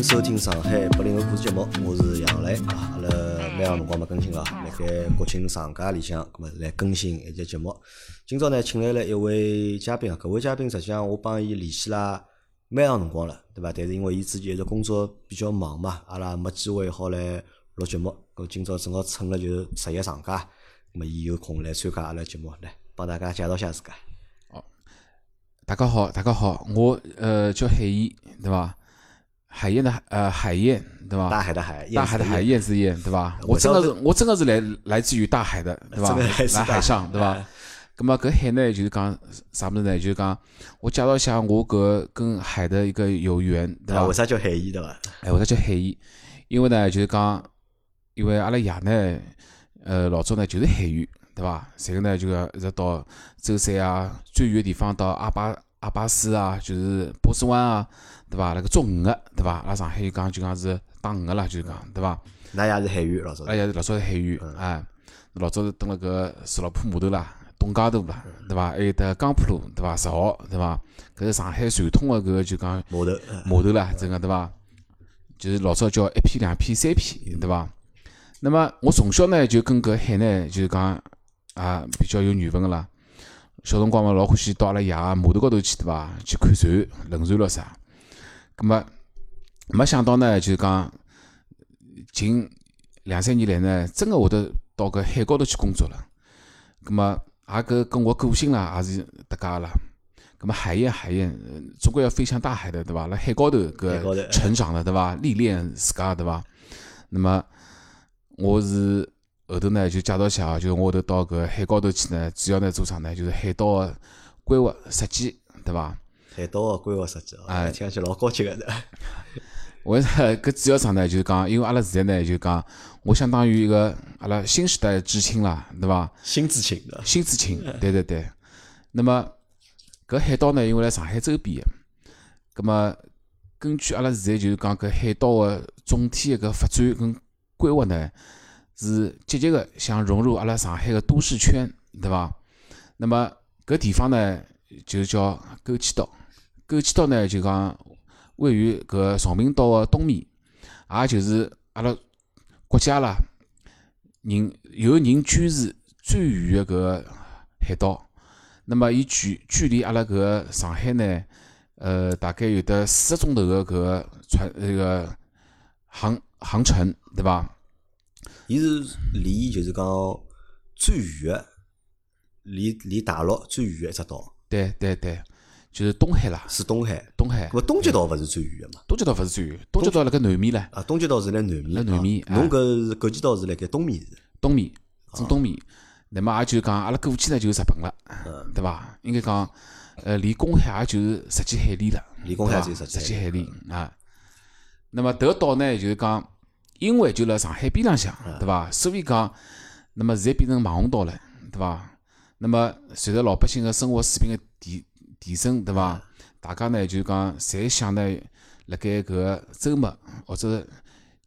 迎收听上海八零后故事节目，我是杨磊啊。阿拉蛮长辰光没更新了，辣盖国庆长假里向，咁么来更新一集节目。今朝呢，请来了一位嘉宾啊，搿位嘉宾实际上我帮伊联系啦蛮长辰光了，对伐？但是因为伊之前一直工作比较忙嘛，阿拉没机会好来录节目。搿今朝正好趁了就十一长假，咁么伊有空来参加阿拉节目，来帮大家介绍下自家。大家好，大家好，我呃叫海燕，对伐？海燕的呃海燕，对吧？大海的海，大海的海，燕之燕，对吧？我真的是我真的是来来自于大海的，对伐？真的来海上，对伐哎？咁么搿海呢，就是讲啥物事呢？就是讲我介绍一下我搿跟海的一个有缘，对啊，伐为？啥叫海燕对伐？哎，为啥叫海燕？因为呢，就是讲，因为阿拉爷呢，呃，老早呢就是海员，对伐？然后呢就讲一直到舟山啊，最远的地方到阿巴阿巴斯啊，就是波斯湾啊，对伐？那个捉鱼个，对伐？阿拉上海就讲就讲是打鱼个啦，就是讲，对伐？㑚也是海员老早阿拉。也是老早是海员，哎，老早是蹲辣搿石老铺码头啦。东街头啦，对伐？还有得江浦路，对伐？十号，对伐？搿是上海传统个搿个就讲码头，呃码头啦，真个对伐？就是老早叫一批、两批、三批，对伐？那么我从小呢就跟搿海呢就是讲啊比较有缘分个啦。小辰光嘛老欢喜到阿拉爷个码头高头去，对伐？去看船、轮船咯啥。葛末没想到呢，就是讲近两三年来呢，真个会得到搿海高头去工作了。葛末也搿跟我个性啦也是搭界个啦。葛末海燕海燕，呃总归要飞向大海的，对伐？辣海高头搿成长了，对伐？历练自家，对伐？那么我是后头呢就介绍一下啊，就是我后头到搿海高头去呢，主要呢做啥呢？就是海岛个规划设计，对伐？海岛个规划设计哦，哎听上去老高级个的。为啥？搿主要啥呢？就是讲，因为阿拉现在呢，就讲我相当于一个阿拉新时代的知青啦，对伐？新知青的，新知青，对对对。那么搿海岛呢，因为辣上海周边个，葛么根据阿拉现在就是讲搿海岛个总体个搿发展跟规划呢，是积极个想融入阿拉上海个都市圈，对伐？那么搿地方呢，就叫枸杞岛。枸杞岛呢，就讲位于搿崇明岛个东面，也就是阿拉国家啦人有人居住最远个搿个海岛。那么伊距距离阿拉搿个上海呢，呃，大概有得四个钟头个搿个船那个航航程，对伐？伊是离就是讲最远个，离离大陆最远个一只岛对对对，就是东海啦，是东海。东海搿。么东极岛勿是最远个嘛？东极岛勿是最远，东极岛辣盖南面唻，啊，东极岛是辣南面，辣南面啊侬搿是枸杞岛是辣盖东面是？东面正东面。那么也就是讲，阿拉过去呢就是日本了，嗯对伐？应该讲，呃，离公海也就是十几海里了，离公海对伐只有十几海里啊。那么迭个岛呢，就是讲，因为就辣上海边浪向，嗯对伐？所以讲，那么现在变成网红岛了，对伐？那么随着老百姓个生活水平个提提升，对伐？大家呢就讲，侪想呢，辣盖搿个周末或者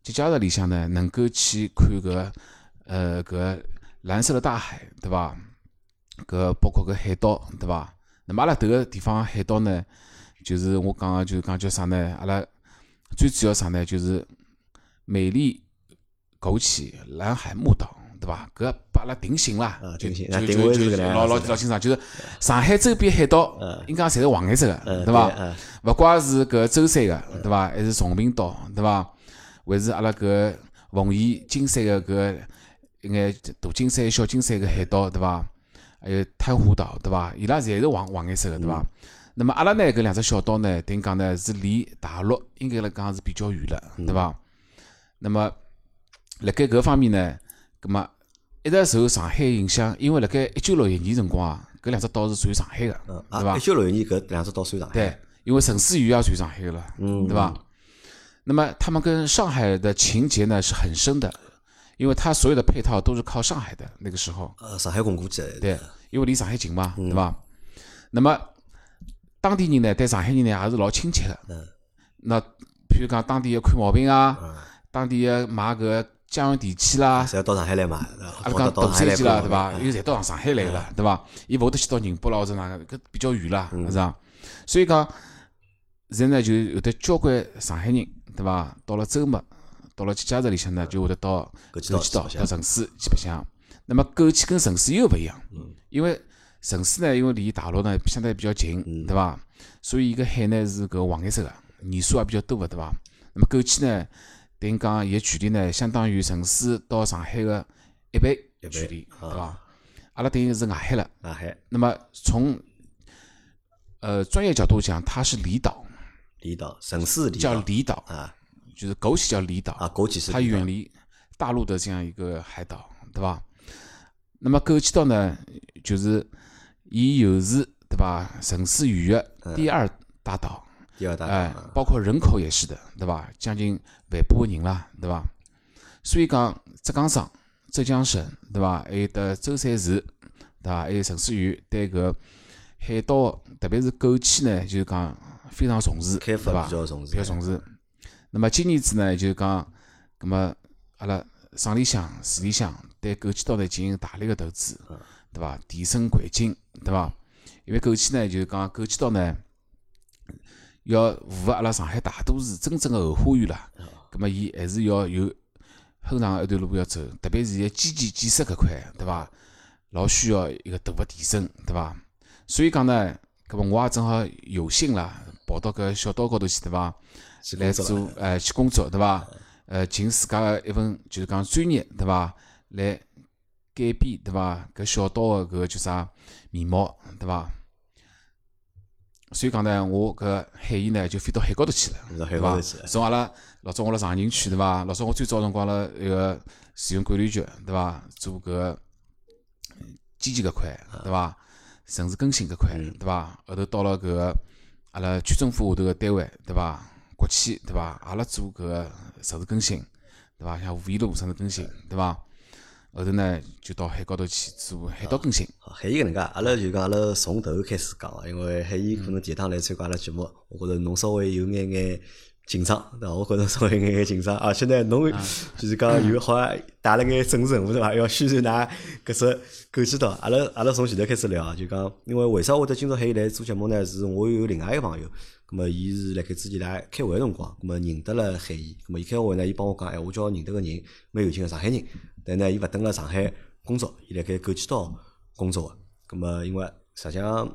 节假日里向呢，能够去看搿个呃搿个蓝色的大海，对伐？搿包括搿海岛，对伐？那么阿拉迭个地方海岛呢，就是我讲个，就是讲叫啥呢？阿拉最主要啥呢？就是美丽枸杞蓝海木岛，对伐？搿把阿拉定性啦啊，就定性就就啊定位就是搿能样老老老清爽，就是上海周边海岛嗯，应该侪是黄颜色个，嗯，对伐？嗯勿怪是搿舟山个，对伐？还是崇明岛，对伐？还是阿拉搿奉贤、金山个搿一眼大金山、小金山个海岛，对伐？还有太湖岛，对伐？伊拉侪是黄黄颜色个，对伐？那么阿拉呢搿两只小岛呢，等于讲呢是离大陆应该来讲是比较远了，对伐？那么辣盖搿方面呢，葛末一直受上海影响，因为辣盖一九六一年辰光啊，搿两只岛是属于上海个，对伐一？九六一年搿两只岛属于上海，对，因为陈思宇也属于上海个了，嗯，对伐？那么他们跟上海的情结呢是很深的，因为他所有的配套都是靠上海的那个时候，呃，上海供过去的，对，因为离上海近嘛，嗯。对伐？那么当地人呢对上海人呢也是老亲切的，嗯。那譬如讲当地要看毛病啊，嗯，当地要买搿个家用电器啦，侪要到上海来买，阿拉讲大到上海来三机啦，对伐？嗯因为侪到上海来个了，对伐？伊勿会得去到宁波啦或者哪个，搿比较远啦，嗯是伐？所以讲，现在呢就有得交关上海人，对伐？到了周末，到了节假日里向呢，就会得到枸杞岛到城市去白相。那么枸杞跟城市又勿一样，因为城市呢，因为离大陆呢相对比较近，对伐？所以伊个海呢是搿黄颜色个，年数也比较多个，对伐？那么枸杞呢，等于讲伊个距离呢，相当于城市到上海个一倍距离，啊对伐？阿拉等于是外海了。外海那么从呃专业角度讲，它是离岛，离岛，城市离岛叫离岛，啊就是枸杞叫离岛，啊，枸杞是它远离大陆的这样一个海岛，对伐？那么枸杞岛呢，就是伊又是对伐？城市语的第二大岛，第二大哎包括人口也是的，对吧？将近万把个人啦，对吧？所以讲浙江省、浙江省，对吧？还有得舟山市，对伐？还有城市园对搿海岛，特别是枸杞呢，就是讲非常重视，开发对伐比较重视，比较重视。那么今年子呢，就是讲，葛么阿拉省里向、市里向对枸杞岛呢进行大力个投资，对伐？提升环境，对伐？因为枸杞呢，就是讲枸杞岛呢，要符合阿拉上海大都市真正个后花园啦。葛么伊还是要有很长一段路要走，特别是伊个基建建设搿块，对伐？老需要一个大个提升，对伐？所以讲呢，葛么我也正好有幸啦，跑到搿小岛高头去，对伐？去来做呃去工作，对伐？呃，尽自家个一份就是讲专业，对伐？来改变，对伐？搿小岛个搿叫啥面貌，对伐？所以讲呢，我搿海燕呢就飞到海高头去了，到海对伐高头去？从阿拉老早我辣长宁区，对伐？老早我最早辰光辣一个市容管理局，对伐？做搿个基建搿块，对伐？城市更新搿块，对伐？后头到了搿阿拉区政府下头个单位，对伐？国企，对伐？阿拉做搿个城市更新，对伐？像五一路城市更新，对伐？后头呢就到海高头去做海岛更新，好海燕搿能介，阿拉就讲阿拉从头开始讲啊，因为海燕可能第一趟来参加阿拉节目，我觉着侬稍微有眼眼紧张，对伐？我觉着稍微有眼眼紧张，而且呢，侬就是讲有好像带了眼政治任务对伐？要宣传㑚搿只枸杞岛。阿拉阿拉从前头开始聊啊，就讲因为为啥会得今朝海燕来做节目呢？是我有另外一个朋友，咁么伊是辣盖之前来开会个辰光，咁么认得了海燕，咁么伊开会呢，伊帮我讲，哎，我叫认得个人，蛮有劲个上海人，但呢，伊勿蹲辣上海工作，伊辣盖枸杞岛工作个。咁么因为实际上，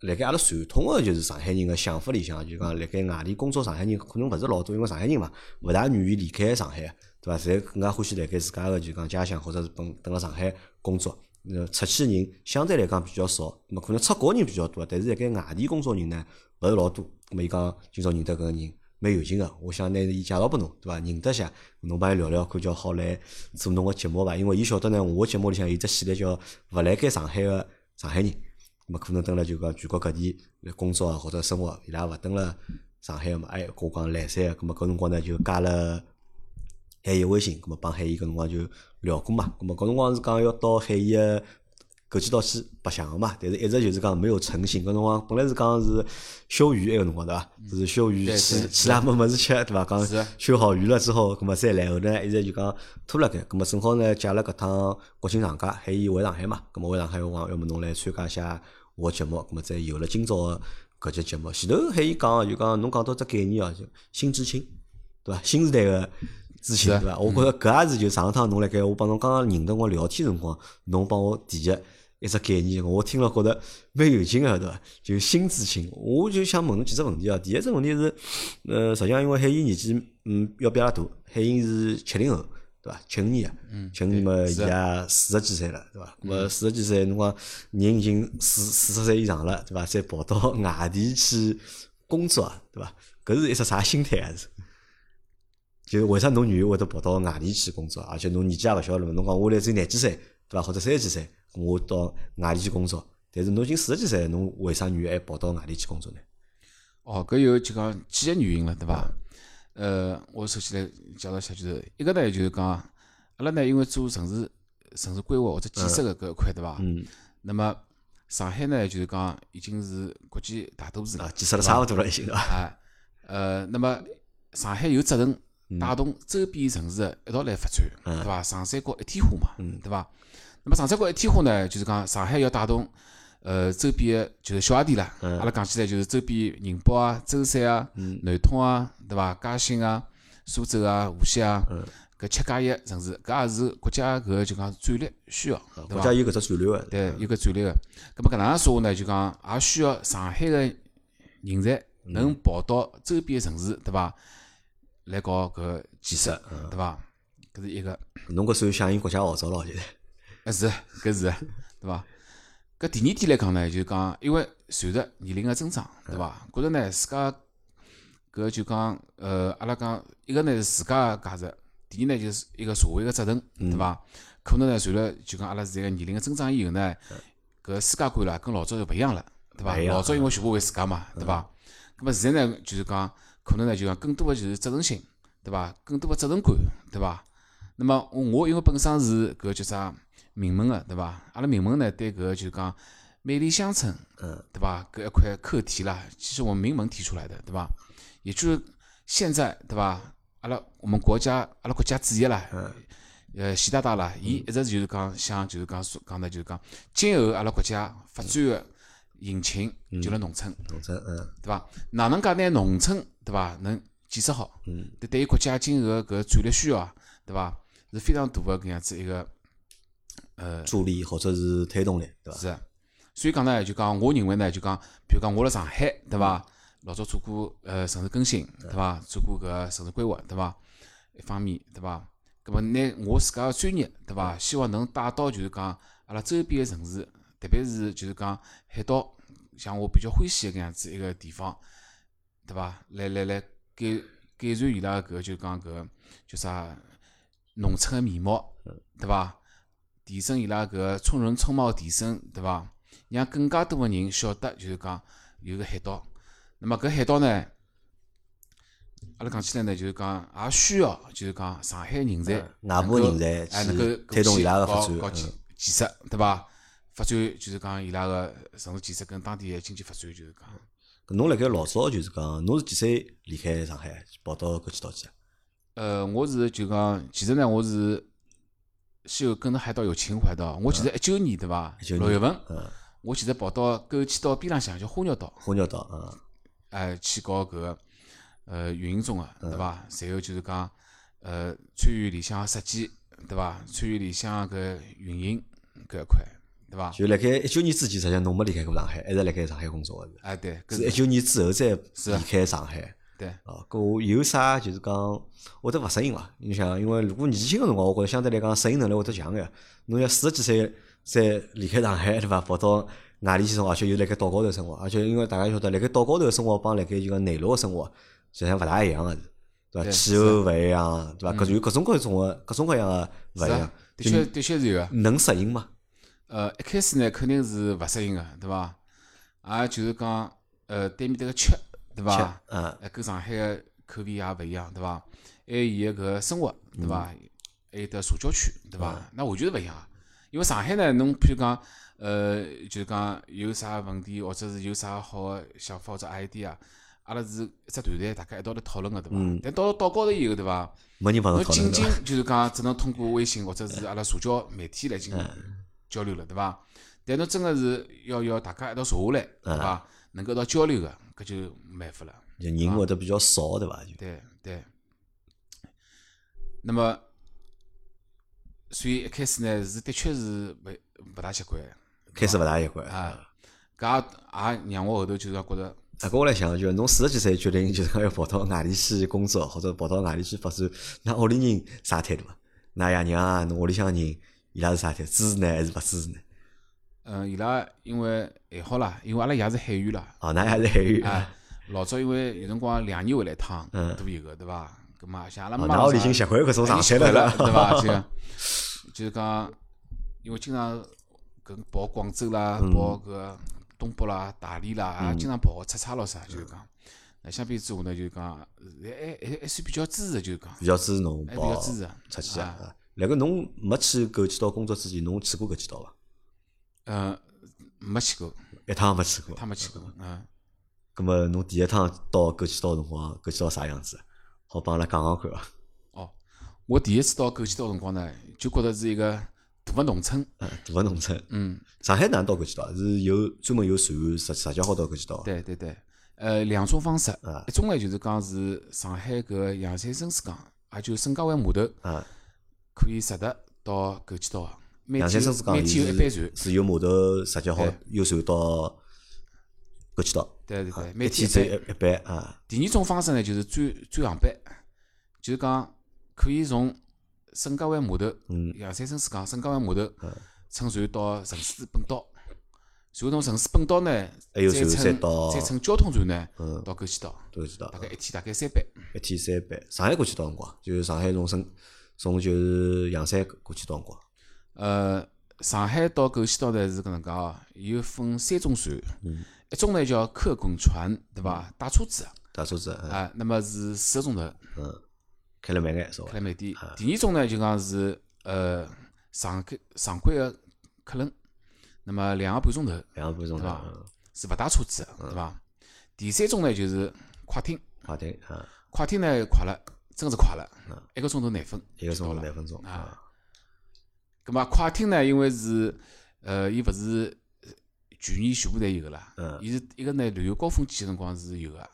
辣盖阿拉传统个就是上海人个想法里向，就讲辣盖外地工作上海人可能勿是老多，因为上海人嘛，勿大愿意离开上海，对伐？侪更加欢喜辣盖自家个就讲家乡或者是本蹲辣上海工作。呃，出去个人相对来讲比较少，咁么可能出国人比较多，但是辣盖外地工作人呢勿是老多。咁么伊讲今朝认得搿个人蛮有劲个，我想拿伊介绍拨侬，对伐？认得下，侬帮伊聊聊，看叫好来做侬个节目伐？因为伊晓得呢，我个节目里向有只系列叫勿辣盖上海个上海人。咁么可能蹲辣就讲全国各地来工作啊或者生活，伊拉勿蹲辣上海个嘛，哎，我讲来三个，咁么搿辰光呢就加了海燕微信，咁么帮海燕搿辰光就聊过嘛，咁么搿辰光是讲要到海燕个枸杞岛去白相个嘛，但是一直就是讲没有成型，搿辰光本来是讲是休渔埃个辰光对伐？是休渔对去对去拉没物事吃对伐？讲是休好渔了之后，咁么再来，后头呢一直就讲拖辣盖，咁么正好呢借了搿趟国庆长假，喊伊回上海嘛，咁么回上海我讲要么侬来参加一下我个节目，咁么再有了今朝个搿节节目。前头喊伊讲就讲侬讲到只概念哦，就新知青，对伐？新时代个知青，对伐？我觉着搿也是就上趟侬辣盖我帮侬刚刚认得我聊天辰光，侬帮我提个一只概念，我听了觉着蛮有劲个，对伐？就新知青，我就想问侬几只问题啊。第一只问题是，呃，实际上因为海英年纪嗯要比阿拉大，海英是七零后，对伐？七五年个，七五年嘛，伊是也四十几岁了，对伐？咁么四十几岁，侬讲人已经四四十岁以上了，对伐？再跑到外地去工作啊，对伐？搿是一只啥心态啊？是？就是为啥侬愿意会得跑到外地去工作，而且侬年纪也勿小了嘛？侬讲我来只有廿几岁，对伐？或者三十几岁，我到外地去工作，但是侬已经四十几岁了，侬为啥愿意还跑到外地去工作呢？哦，搿有就讲几个原因了，对伐？呃，我首先来介绍一下，就是一个呢，就是讲阿拉呢，因为做城市城市规划或者建设个搿一块，对伐？嗯，那么上海呢，就是讲已经是国际大都市了啊，，建设了差勿多了已经，对伐？啊，呃，那么上海有责任带动周边城市一道来发展，嗯对伐？长三角一体化嘛，对伐？那么长三角一体化呢，就是讲上海要带动呃周边个就是小阿弟啦，嗯阿拉讲起来就是周边宁波啊、舟山啊、南通啊，对伐？嘉兴啊、苏州啊、无锡啊，嗯搿七加一城市，搿也是国家搿就讲战略需要，对伐国家？有搿只战略个，对，有个战略个。葛末搿能样说话呢，就讲也需要上海个人才能跑到周边个城市，对伐？来搞搿个建设，对伐？搿是一个。侬搿算响应国家号召咯，现在。啊是，搿是，对伐？搿第二点来讲呢，就是讲，因为随着年龄个增长，对伐？觉着呢，自家搿就讲，呃，阿拉讲一个呢是自家个价值，第二呢就是一个社会个责任，对伐？可能呢，随着就讲阿拉现在个年龄个增长以后呢，搿世界观啦跟老早就勿一样了，对伐老早因为全部为自家嘛，对伐？葛末现在呢，就是讲，可能呢就讲更多个就是责任心，对伐？更多个责任感，对伐？那么我因为本身是搿叫啥名门个，对伐？阿拉名门呢对搿个就是讲美丽乡村，嗯，对伐？搿一块课题啦，其实我们名门提出来的，对伐？也就是现在，对伐？阿拉我们国家阿拉国家主席啦，呃，习大大啦，伊一直就是讲想就是讲说讲的就是讲，今后阿拉国家发展个引擎就辣农村。农村，嗯，对伐？哪能介拿农村对伐能建设好？嗯，对，对于国家今后个搿战略需要啊，对伐？是非常大个搿样子一个呃助力或者是推动力，对伐？是的。所以讲呢，就讲我认为呢，就讲，比如讲我辣上海，对伐？老早做过呃城市更新，对伐？做过搿城市规划，对伐？一方面，对伐？葛末拿我自家个专业，对伐？希望能带到就是讲阿拉周边个城市，特别是就是讲海岛，像我比较欢喜个搿样子一个地方，对伐？来来来改改善伊拉搿个就讲搿个叫啥农村个面貌，对伐？提升伊拉搿个从人冲貌提升，对伐？让更加多个人晓得，就是讲有个海岛。那么搿海岛呢，阿拉讲起来呢，就是讲也需要，就是讲上海人才外部人才哎能够去推动伊拉个发展嗯搞搞建建设，对伐？发展就是讲伊拉个城市建设跟当地个经济发展，就是讲。侬辣盖老早就是讲，侬是几岁离开上海跑到搿去岛去啊？呃，我是就讲，其实呢，我是是有跟着海岛有情怀的。我其实一九年对伐？六月份，嗯，我其实跑到枸杞岛边浪向叫花鸟岛，花鸟岛，嗯，哎，去搞搿个呃运营中个，嗯对伐？然后就是讲呃参与里向设计，对伐？参与里向搿运营搿一块，对伐？就辣盖一九年之前，实际上侬没离开过上海，一直辣盖上海工作个是。哎，对，搿是一九年之后再离开上海。对，哦，搿我有啥就是讲会得勿适应伐？你想，因为如果年轻个辰光，我觉着相对来讲适应能力会得强眼。侬要四十几岁再离开上海，对伐？跑到外地去生活，而且又辣盖岛高头生活，而且因为大家晓得，辣盖岛高头生活帮辣盖就讲内陆个生活，实际上勿大一样个，对伐？气候勿一样，对伐？各有各种各种个各种各样个勿一样的确的确是有个。能适应吗？呃，一开始呢肯定是勿适应个，对伐？也就是讲，呃，对面迭个吃，对伐？嗯，呃，跟上海个口味也勿一样，对伐？还有伊个搿个生活，对伐？还有得社交圈，对伐？那完全是勿一样个。因为上海呢，侬譬如讲，呃，就是讲有啥问题，或者是有啥好个想法或者 idea，阿拉是一只团队，大家一道来讨论个，对伐？但到岛高头以后，对伐？没人帮侬侬仅仅？就是讲只能通过微信或者是阿拉社交媒体来进行交流了，对伐？但侬真个是要要大家一道坐下来，对伐？能够一道交流个，搿就没办法了。就人会得比较少，对伐？就对对。那么，所以一开始呢，是的确是勿勿大习惯开始勿大习惯。啊。搿也也让我后头就是讲觉着，啊，搿我来想，就是侬四十几岁决定就是讲要跑到外地去工作，或者跑到外地去发展，那屋里人啥态度啊？㑚爷娘啊，侬屋里向人伊拉是啥态度？支持呢还是勿支持呢？嗯，伊拉因为还好啦，因为阿拉爷是海员啦，哦，㑚也是海员啊啊？，老早因为有辰光两年回来一趟，嗯多有个对伐？咁嘛，像阿拉哦妈啥㑚屋里已经习惯搿种状态了，了，对伐？就就是讲，因为经常搿跑广州啦，嗯跑搿东北啦、大理啦，也经常跑出差咯啥，就是讲。那相比之下呢，就是讲，还还还算比较支持，就是讲，比较支持侬还比跑较支持出去啊。啊。辣盖侬没去搿几道工作之前，侬去过搿几道伐？嗯，没去过，一趟也没去过。他没去过，嗯。葛么侬第一趟到枸杞岛个辰光，枸杞岛啥样子？好帮阿拉讲讲看伐？哦，我第一次到枸杞岛辰光呢，就觉得是一个大个农村。嗯，大个农村。嗯，上海哪能到搿几道？是有专门有船直直接好到搿几道？对对对，呃，两种方式啊，一种呢就是讲是上海搿洋山深水港，也就沈家湾码头啊，可以直达到搿几道个。每天有一班是船，是由码头直接好对有船到搿几道。对对对，一每天只有一班。一一班啊，第二种方式呢，就是转转航班，就是讲可以从沈家湾码头、嗯洋山深水港、沈家湾码头乘船到城市本岛，然后从城市本岛呢，再乘到再乘交通船呢嗯到搿几岛，搿几道大。概一天大概三班。一天三班。上海过去多少辰光？就是上海从深从就是洋山过去多少辰光？呃，上海到搿西岛呢是搿能介哦，有分三种船，嗯。一种呢叫客滚船，对伐？带车子。大车子，嗯。啊，那么是四个钟头，嗯，开了慢眼稍微开了慢点。第二种呢就讲是呃常规常规个客轮，那么两个半钟头两个半钟头，对伐嗯。是勿带车子的，对伐？第三种呢就是快艇，快艇啊，快艇呢快了，真是快了，一个钟头廿分一个钟头廿分钟啊。咁么快艇呢，因为是呃，伊勿是全年全部侪有个啦嗯，伊是一个呢旅游高峰期个辰光是有个，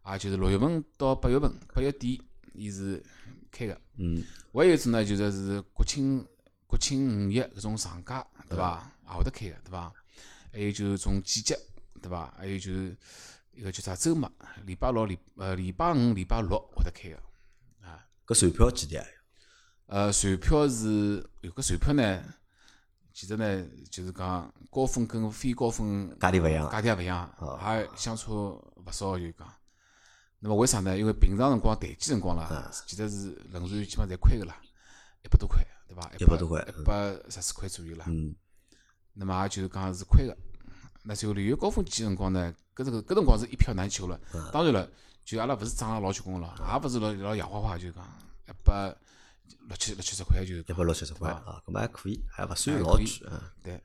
啊，就是六月份到八月份，八月底伊是开个。嗯，还有一种呢，就是是国庆、国庆五一搿种长假，对伐？也会得开个，对伐？还有就是种季节，对伐？还有就是一个叫啥周末，礼拜六、礼呃礼拜五、礼拜六会得开个。搿船票几钿啊？呃，船票是有个船票呢，其实呢就是讲高峰跟非高峰价钿勿一样价钿也勿一样，也相差勿少就讲。那么为啥呢？因为平常辰光淡季辰光啦，其实是轮船基本上侪亏个啦，一百多块，对伐？100多块一百十四块左右啦。嗯，那么也就是讲是亏个。那就旅游高峰期辰光呢，搿这个搿辰光是一票难求了。当然了，就阿拉勿是涨了老结棍了，也勿是老老洋花花，就讲一百六七六七十块就是一百六七十块啊，搿么还可以，还勿算老贵嗯。对，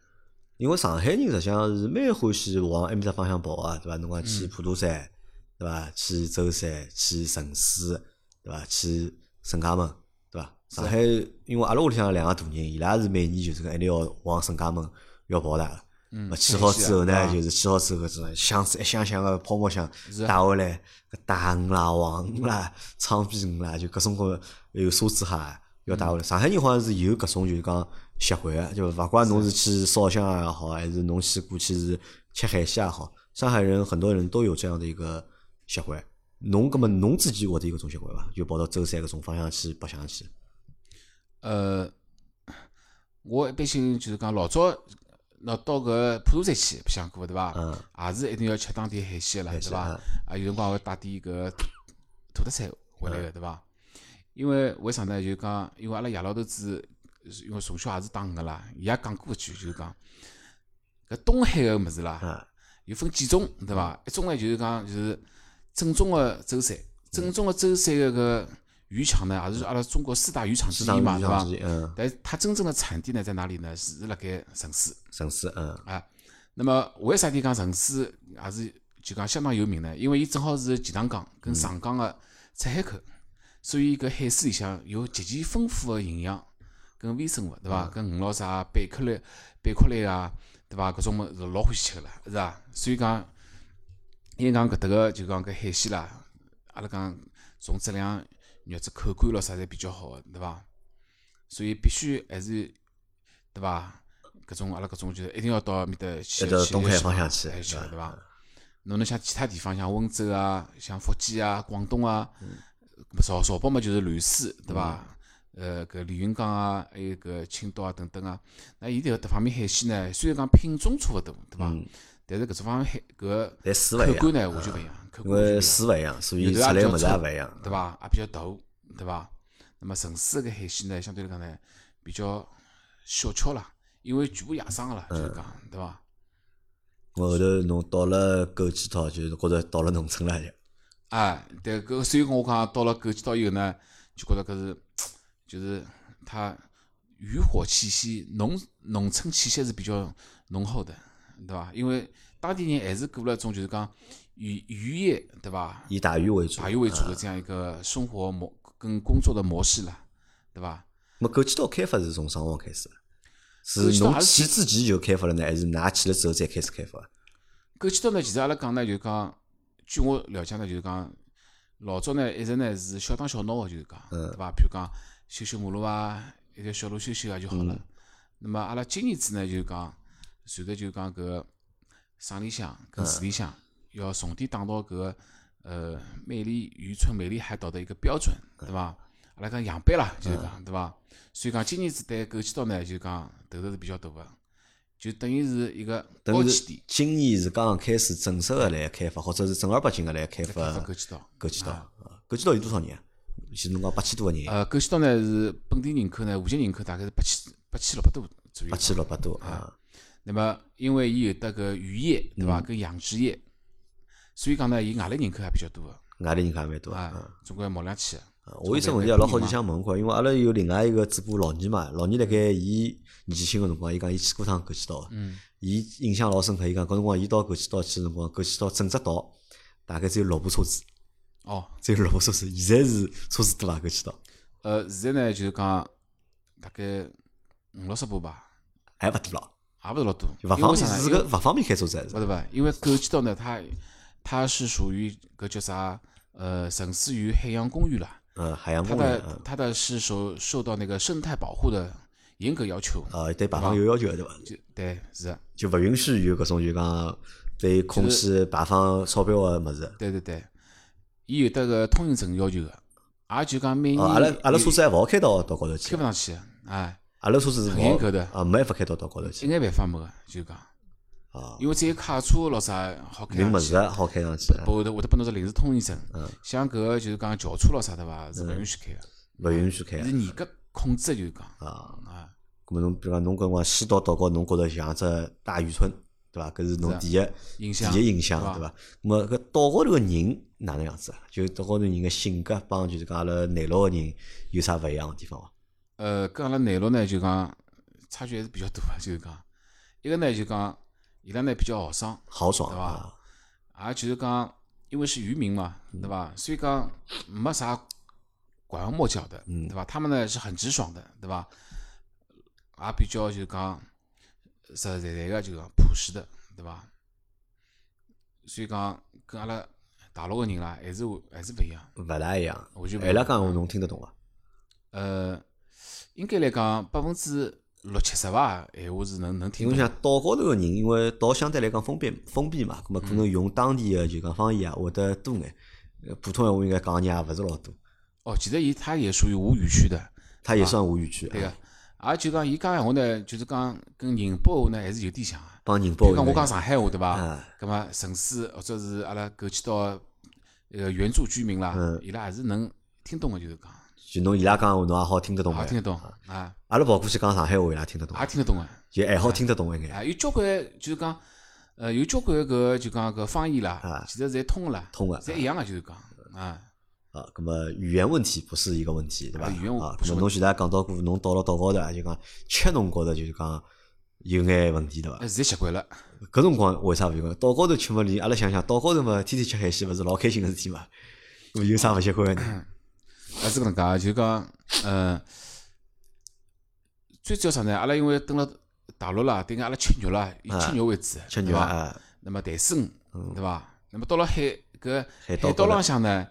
因为上海人实际上是蛮欢喜往埃面搭方向跑啊，对伐？侬讲去普陀山，对伐？去舟山，去城市，对伐？去沈家门，对伐？上海，因为阿拉屋里向两个大人，伊拉是每年就是讲一定要往沈家门要跑的。嗯呃去好之后呢，啊就是去好之后搿种箱子一箱箱个泡沫箱带回来，搿大鱼啦、黄鱼啦、昌皮鱼啦，就各种各还有梭子蟹要带回来。上海人好像是有搿种就是讲习惯个，就勿管侬是去烧香也好，还是侬去过去是吃海鲜也好，上海人很多人都有这样的一个习惯。侬搿么侬自己会得有搿种习惯伐？就跑到舟山搿种方向去白相去。呃，我一般性就是讲老早，那到搿普陀山去白相过对伐？嗯，也是一定要吃当地海鲜个啦，对伐？啊，有辰光会带点搿土特产回来个，对伐？因为为啥呢？就讲，因为阿拉爷老头子，因为从小也是打鱼个啦，伊也讲过一句，就是讲，搿东海个物事啦，啊，有分几种，对伐？一种呢就是讲，就是正宗个舟山，正宗个舟山个搿渔场呢，也是阿拉中国四大渔场之一嘛，对伐嗯，但是它真正的产地呢在哪里呢？是辣盖城市城市，嗯，啊。那么为啥体讲城市也是就讲相当有名呢？因为伊正好是钱塘江跟长江个出海口，所以搿海水里向有极其丰富个营养跟微生物，对伐？跟鱼咯啥贝壳类、贝壳类啊，对伐？搿种物事老欢喜吃个啦，是伐？所以讲，因为讲搿搭个就讲搿海鲜啦，阿拉讲从质量、肉质、口感咯啥侪比较好个，对伐？所以必须还是对伐？搿种阿拉搿种就是一定要到埃面搭去去东海方向去哎去对伐？侬能像其他地方，像温州啊、像福建啊、广东啊，咁么潮潮北嘛就是泸水，对伐？呃，搿连云港啊，还有搿青岛啊等等啊，那伊迭个迭方面海鲜呢，虽然讲品种差勿多，对伐？但是搿种方面海搿但水勿一样，口感呢完全勿一样，口因为。水勿一样，所以出来个物事也勿一样。对伐？也比较大，对伐？那么城市个海鲜呢，相对来讲呢，比较小巧啦，因为全部野生个啦，就是讲，对伐？后头侬到了枸杞岛，就是觉着到了农村了就。哎，对，搿所以讲我讲到了枸杞岛以后呢，就觉着搿是，就是它渔火气息、农农村气息是比较浓厚的，对伐？因为当地人还是过了种就是讲渔渔业，对伐？以打鱼为主。打鱼为主的这样一个生活模跟工作的模式了，对伐？那么枸杞岛开发是从啥辰光开始的？是侬去之前就开发了呢，还是㑚去了之后再开始开发？枸杞岛呢，其实阿拉讲呢，就是讲，据我了解呢，就是讲，老早呢一直呢是小打小闹个，就是讲，嗯对伐？譬如讲修修马路啊，一条小路修修啊就好了。嗯那么阿拉今年子呢，就是讲，随着就是讲搿个省里向跟市里向要重点打造搿个呃美丽渔村、美丽海岛的一个标准，对伐？阿拉讲样板啦，就是讲，对伐？所以讲今年子对枸杞岛呢，就是讲投入是比较大个，就等于是一个高起点。今年是刚刚开始正式个来开发，或者是正儿八经个来开开发发枸杞岛。枸杞岛。啊枸杞岛有多少人啊？其实侬讲八千多个人，呃，枸杞岛呢是本地人口呢，户籍人口大概是八千八千六百多左右八。千六百多啊。那么因为伊有得搿渔业对嗯伐，跟养殖业，所以讲呢，伊外来人口还比较多个外来人口也蛮多啊啊。，总归毛两起我有只问题也，老好奇想问块，因为阿拉有另外一个主播老倪嘛，老倪辣盖伊年纪轻个辰光，伊讲伊去过趟枸杞岛，嗯，伊印象老深刻。伊讲搿辰光伊到枸杞岛去个辰光，枸杞岛整只岛大概只有六部车子，哦，只有六部车子。现在是车子多伐？枸杞岛呃，现在呢就是讲大概五六十部吧，还勿多了，也勿是老多。勿方便？是个勿方便开车子勿是伐？因为枸杞岛呢，它它是属于搿叫啥？呃，城市与海洋公园啦。嗯，海洋它公园，的嗯它的是受受到那个生态保护的严格要求。啊，对排放有要求的对伐？就对是的，就勿允许有搿种就讲对空气排放超标个物事。对对对，伊有得个通行证要求个，也就讲每年哦，阿拉阿拉有车子还勿好开到岛高头去开，勿上去，哎，阿拉车子是很严格的啊，没办法开到岛高头去一眼办法没个，就讲，啊，因为只有卡车咯啥好开上去，事好开上去，不会得会得拨侬只临时通行证，嗯。像搿个就是讲轿车咯啥对伐，是勿允许开个，勿允许开是严格控制的，就是讲，啊。啊，咁么侬比如讲侬搿辰光西到岛高，侬觉着像只大渔村，对伐？搿是侬第一印象第一印象，对伐？咁么搿岛高头个人哪能样子啊？就岛高头人个性格帮就是讲阿拉内陆个人有啥勿一样个地方伐？呃，跟阿拉内陆呢就讲差距还是比较大个，就是讲，一个呢就讲伊拉呢比较豪爽。豪爽对伐啊，也就是讲，因为是渔民嘛，嗯对伐？所以讲没啥拐弯抹角的，嗯对伐？他们呢是很直爽的，对伐？也比较就是讲实实在在个，就讲朴实的，对伐？所以讲跟阿拉大陆个人啦，还是还是勿一样。勿大一样。我就伊拉讲话侬听得懂伐？呃，应该来讲百分之六七十伐，闲话是能能听懂。因为像岛高头个人，因为岛相对来讲封闭封闭嘛，咁么嗯可能用当地个就讲方言啊会得多眼。呃普通闲话应该讲个人也勿是老多，哦，其实伊他也属于无语区的，他也算无语区。对个啊。。也就讲，伊讲闲话呢，就是讲跟宁波话呢还是有点像个。帮宁波比如讲我讲上海话对伐啊？葛么城市或者是阿拉枸杞岛那个原住居民啦嗯，伊拉还是能听懂个，就是讲，就侬伊拉讲话侬也好听得懂听得懂啊，阿拉跑过去讲上海话，伊拉听得懂也，听得懂个。就还好听得懂一眼。啊，有交关就是讲，呃，有交关搿就讲搿方言啊啦，其实侪通个啦，通个侪一样个，就是讲啊。啊，那么语言问题不是一个问题，对伐？啊语言问咁么侬前头也讲到过，侬到了岛高头啊，就讲吃侬觉着就是讲有眼问题，对伐呃，？现在习惯了，搿辰光为啥勿习惯？岛高头吃勿离，阿拉想想，岛高头嘛，天天吃海鲜，勿是老开心个事体嘛？有啥勿习惯个呢？呃，是搿能介，就是讲，嗯，最主要啥呢？阿拉因为蹲辣大陆啦，等于阿拉吃肉啦，以吃肉为主，吃？肉啊，那么淡水鱼，对伐？那么到了海搿海岛浪向呢，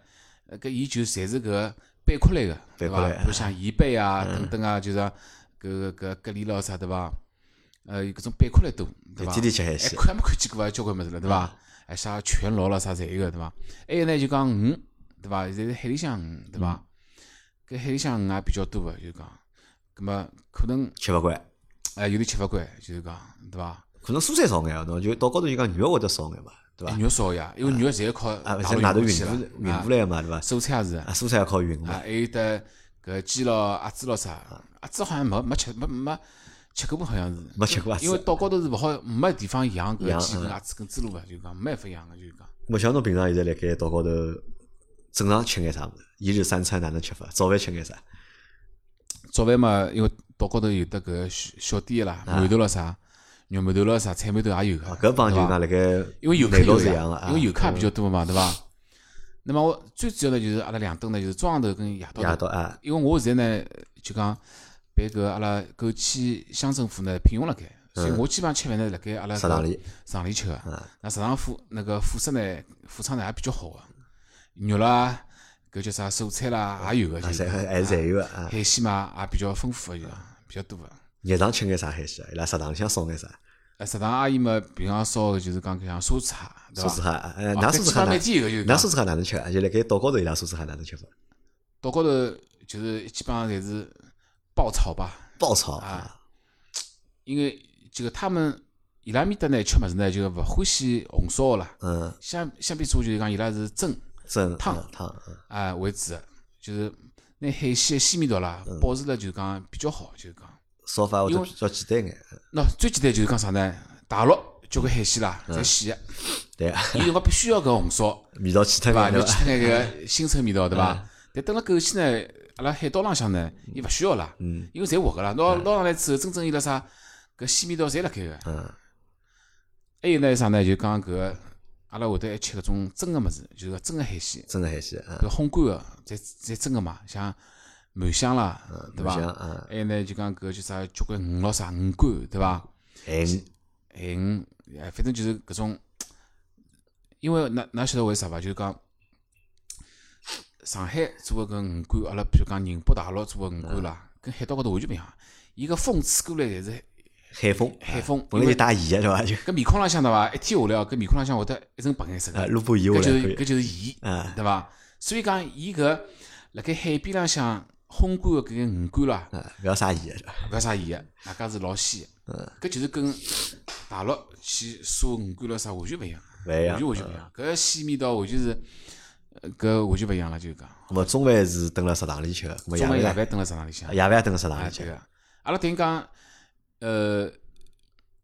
呃搿伊就侪是搿贝壳类个，对伐？比如像贻贝啊嗯等等啊，就是搿个搿蛤蜊咯啥对伐？呃，有搿种贝壳类多，对伐？天天吃海还鲜，看没看见过啊？交关物事了，对伐？还啥全螺了啥侪有个，对伐？还有呢就讲鱼，对伐？现在是海里向鱼，对伐？搿海里向鱼也比较多个，就是讲，葛么可能吃勿惯。哎有点吃勿惯，就是讲，对伐？可能蔬菜少眼啊，侬就到高头就讲肉会得少眼嘛，对伐？肉少呀，因为肉侪靠啊，外头运过运啊过来个嘛，对伐？蔬菜也是蔬菜也靠运嘛。还有得搿鸡咯、鸭子咯啥，鸭子好像没没吃没没吃过，好像是没吃过因为到高头是勿好没地方养搿养鸡跟嗯鸭子跟猪猡个，就讲没办法养个，就是讲。咁么像侬平常现在辣盖岛高头，正常吃眼啥物事？一日三餐哪能吃法？早饭吃眼啥？早饭嘛，因为岛高头有得搿小小店啦，馒头咯啥，肉馒头咯啥，菜馒头也有个。啊，搿帮就讲辣盖因为游客是一样个，啊，因为游客也比较多嘛，对伐？那么我最主要的就是阿拉两顿呢，就是中浪头跟夜到头。夜到啊，因为我现在呢就讲被搿阿拉枸杞乡政府呢聘用辣盖，所以我基本上吃饭呢辣盖阿拉搿食堂里，食堂里吃个。嗯那食堂副那个副食呢，副餐呢也比较好个，肉啦，搿叫啥蔬菜啦也有个，啊，就还是侪有个啊。海鲜嘛也比较丰富个，就比较多个。日常吃眼啥海鲜啊？伊拉食堂里向烧眼啥？呃，食堂阿姨嘛，平常烧个就是讲搿像蔬菜蟹，对伐？蔬菜蟹，呃，哦㑚蔬菜蟹哪搿基本上每？天有个就是讲㑚蔬菜蟹哪能吃啊？就辣盖岛高头伊拉蔬菜蟹哪能吃法？岛高头就是基本上侪是爆炒吧，爆炒啊啊，因为就个他们伊拉面搭呢吃物事呢就勿欢喜红烧个啦，嗯，相相比之下就是讲伊拉是蒸蒸汤嗯汤，嗯啊为主的，就是拿海鲜的鲜味道啦保持了就是讲比较好，就是讲。烧法会因为得比较简单眼。喏，最简单就是讲啥呢？大陆交关海鲜啦，侪鲜个，对啊，伊辰光必须要搿红烧，味道去脱对伐？去脱眼搿个腥臭味道，对伐？但等了枸杞呢，阿拉海岛浪向呢，伊勿需要啦，嗯因为侪活个啦，捞捞上来之后，真正伊拉啥搿鲜味道侪辣盖个。嗯还有呢啥呢？就讲搿个阿拉会得还吃搿种蒸个物事，就是蒸个海鲜，蒸个海鲜啊，搿烘干个，再再蒸个嘛，像鳗香啦，对伐？还有呢就讲搿叫啥交关鱼咯啥鱼干，对伐？海鱼海鱼，哎，反正就是搿种，因为㑚㑚晓得为啥伐？就是讲上海做个搿鱼干，阿拉比如讲宁波大陆做个鱼干啦，跟海岛高头完全勿一样。伊个风吹过来侪是海风，海风，本来就带盐个对伐？就搿面孔浪向对伐？一天下来哦，搿面孔浪向会得一层白颜色啊，个，萝卜盐搿就是搿就是盐，啊对伐？所以讲伊搿辣盖海边浪向烘干个搿个鱼干啦，啊，勿要啥盐个，勿要啥盐个，外加是老鲜。搿就是跟大陆去烧鱼干了啥完全勿一样，勿一样完全完全勿一样。搿鲜味道完全是，呃搿完全勿一样了，就是讲。咁么中饭是蹲辣食堂里吃中饭夜夜饭饭蹲辣食堂里向，夜饭蹲辣食堂啊，里吃。阿拉等于讲，呃，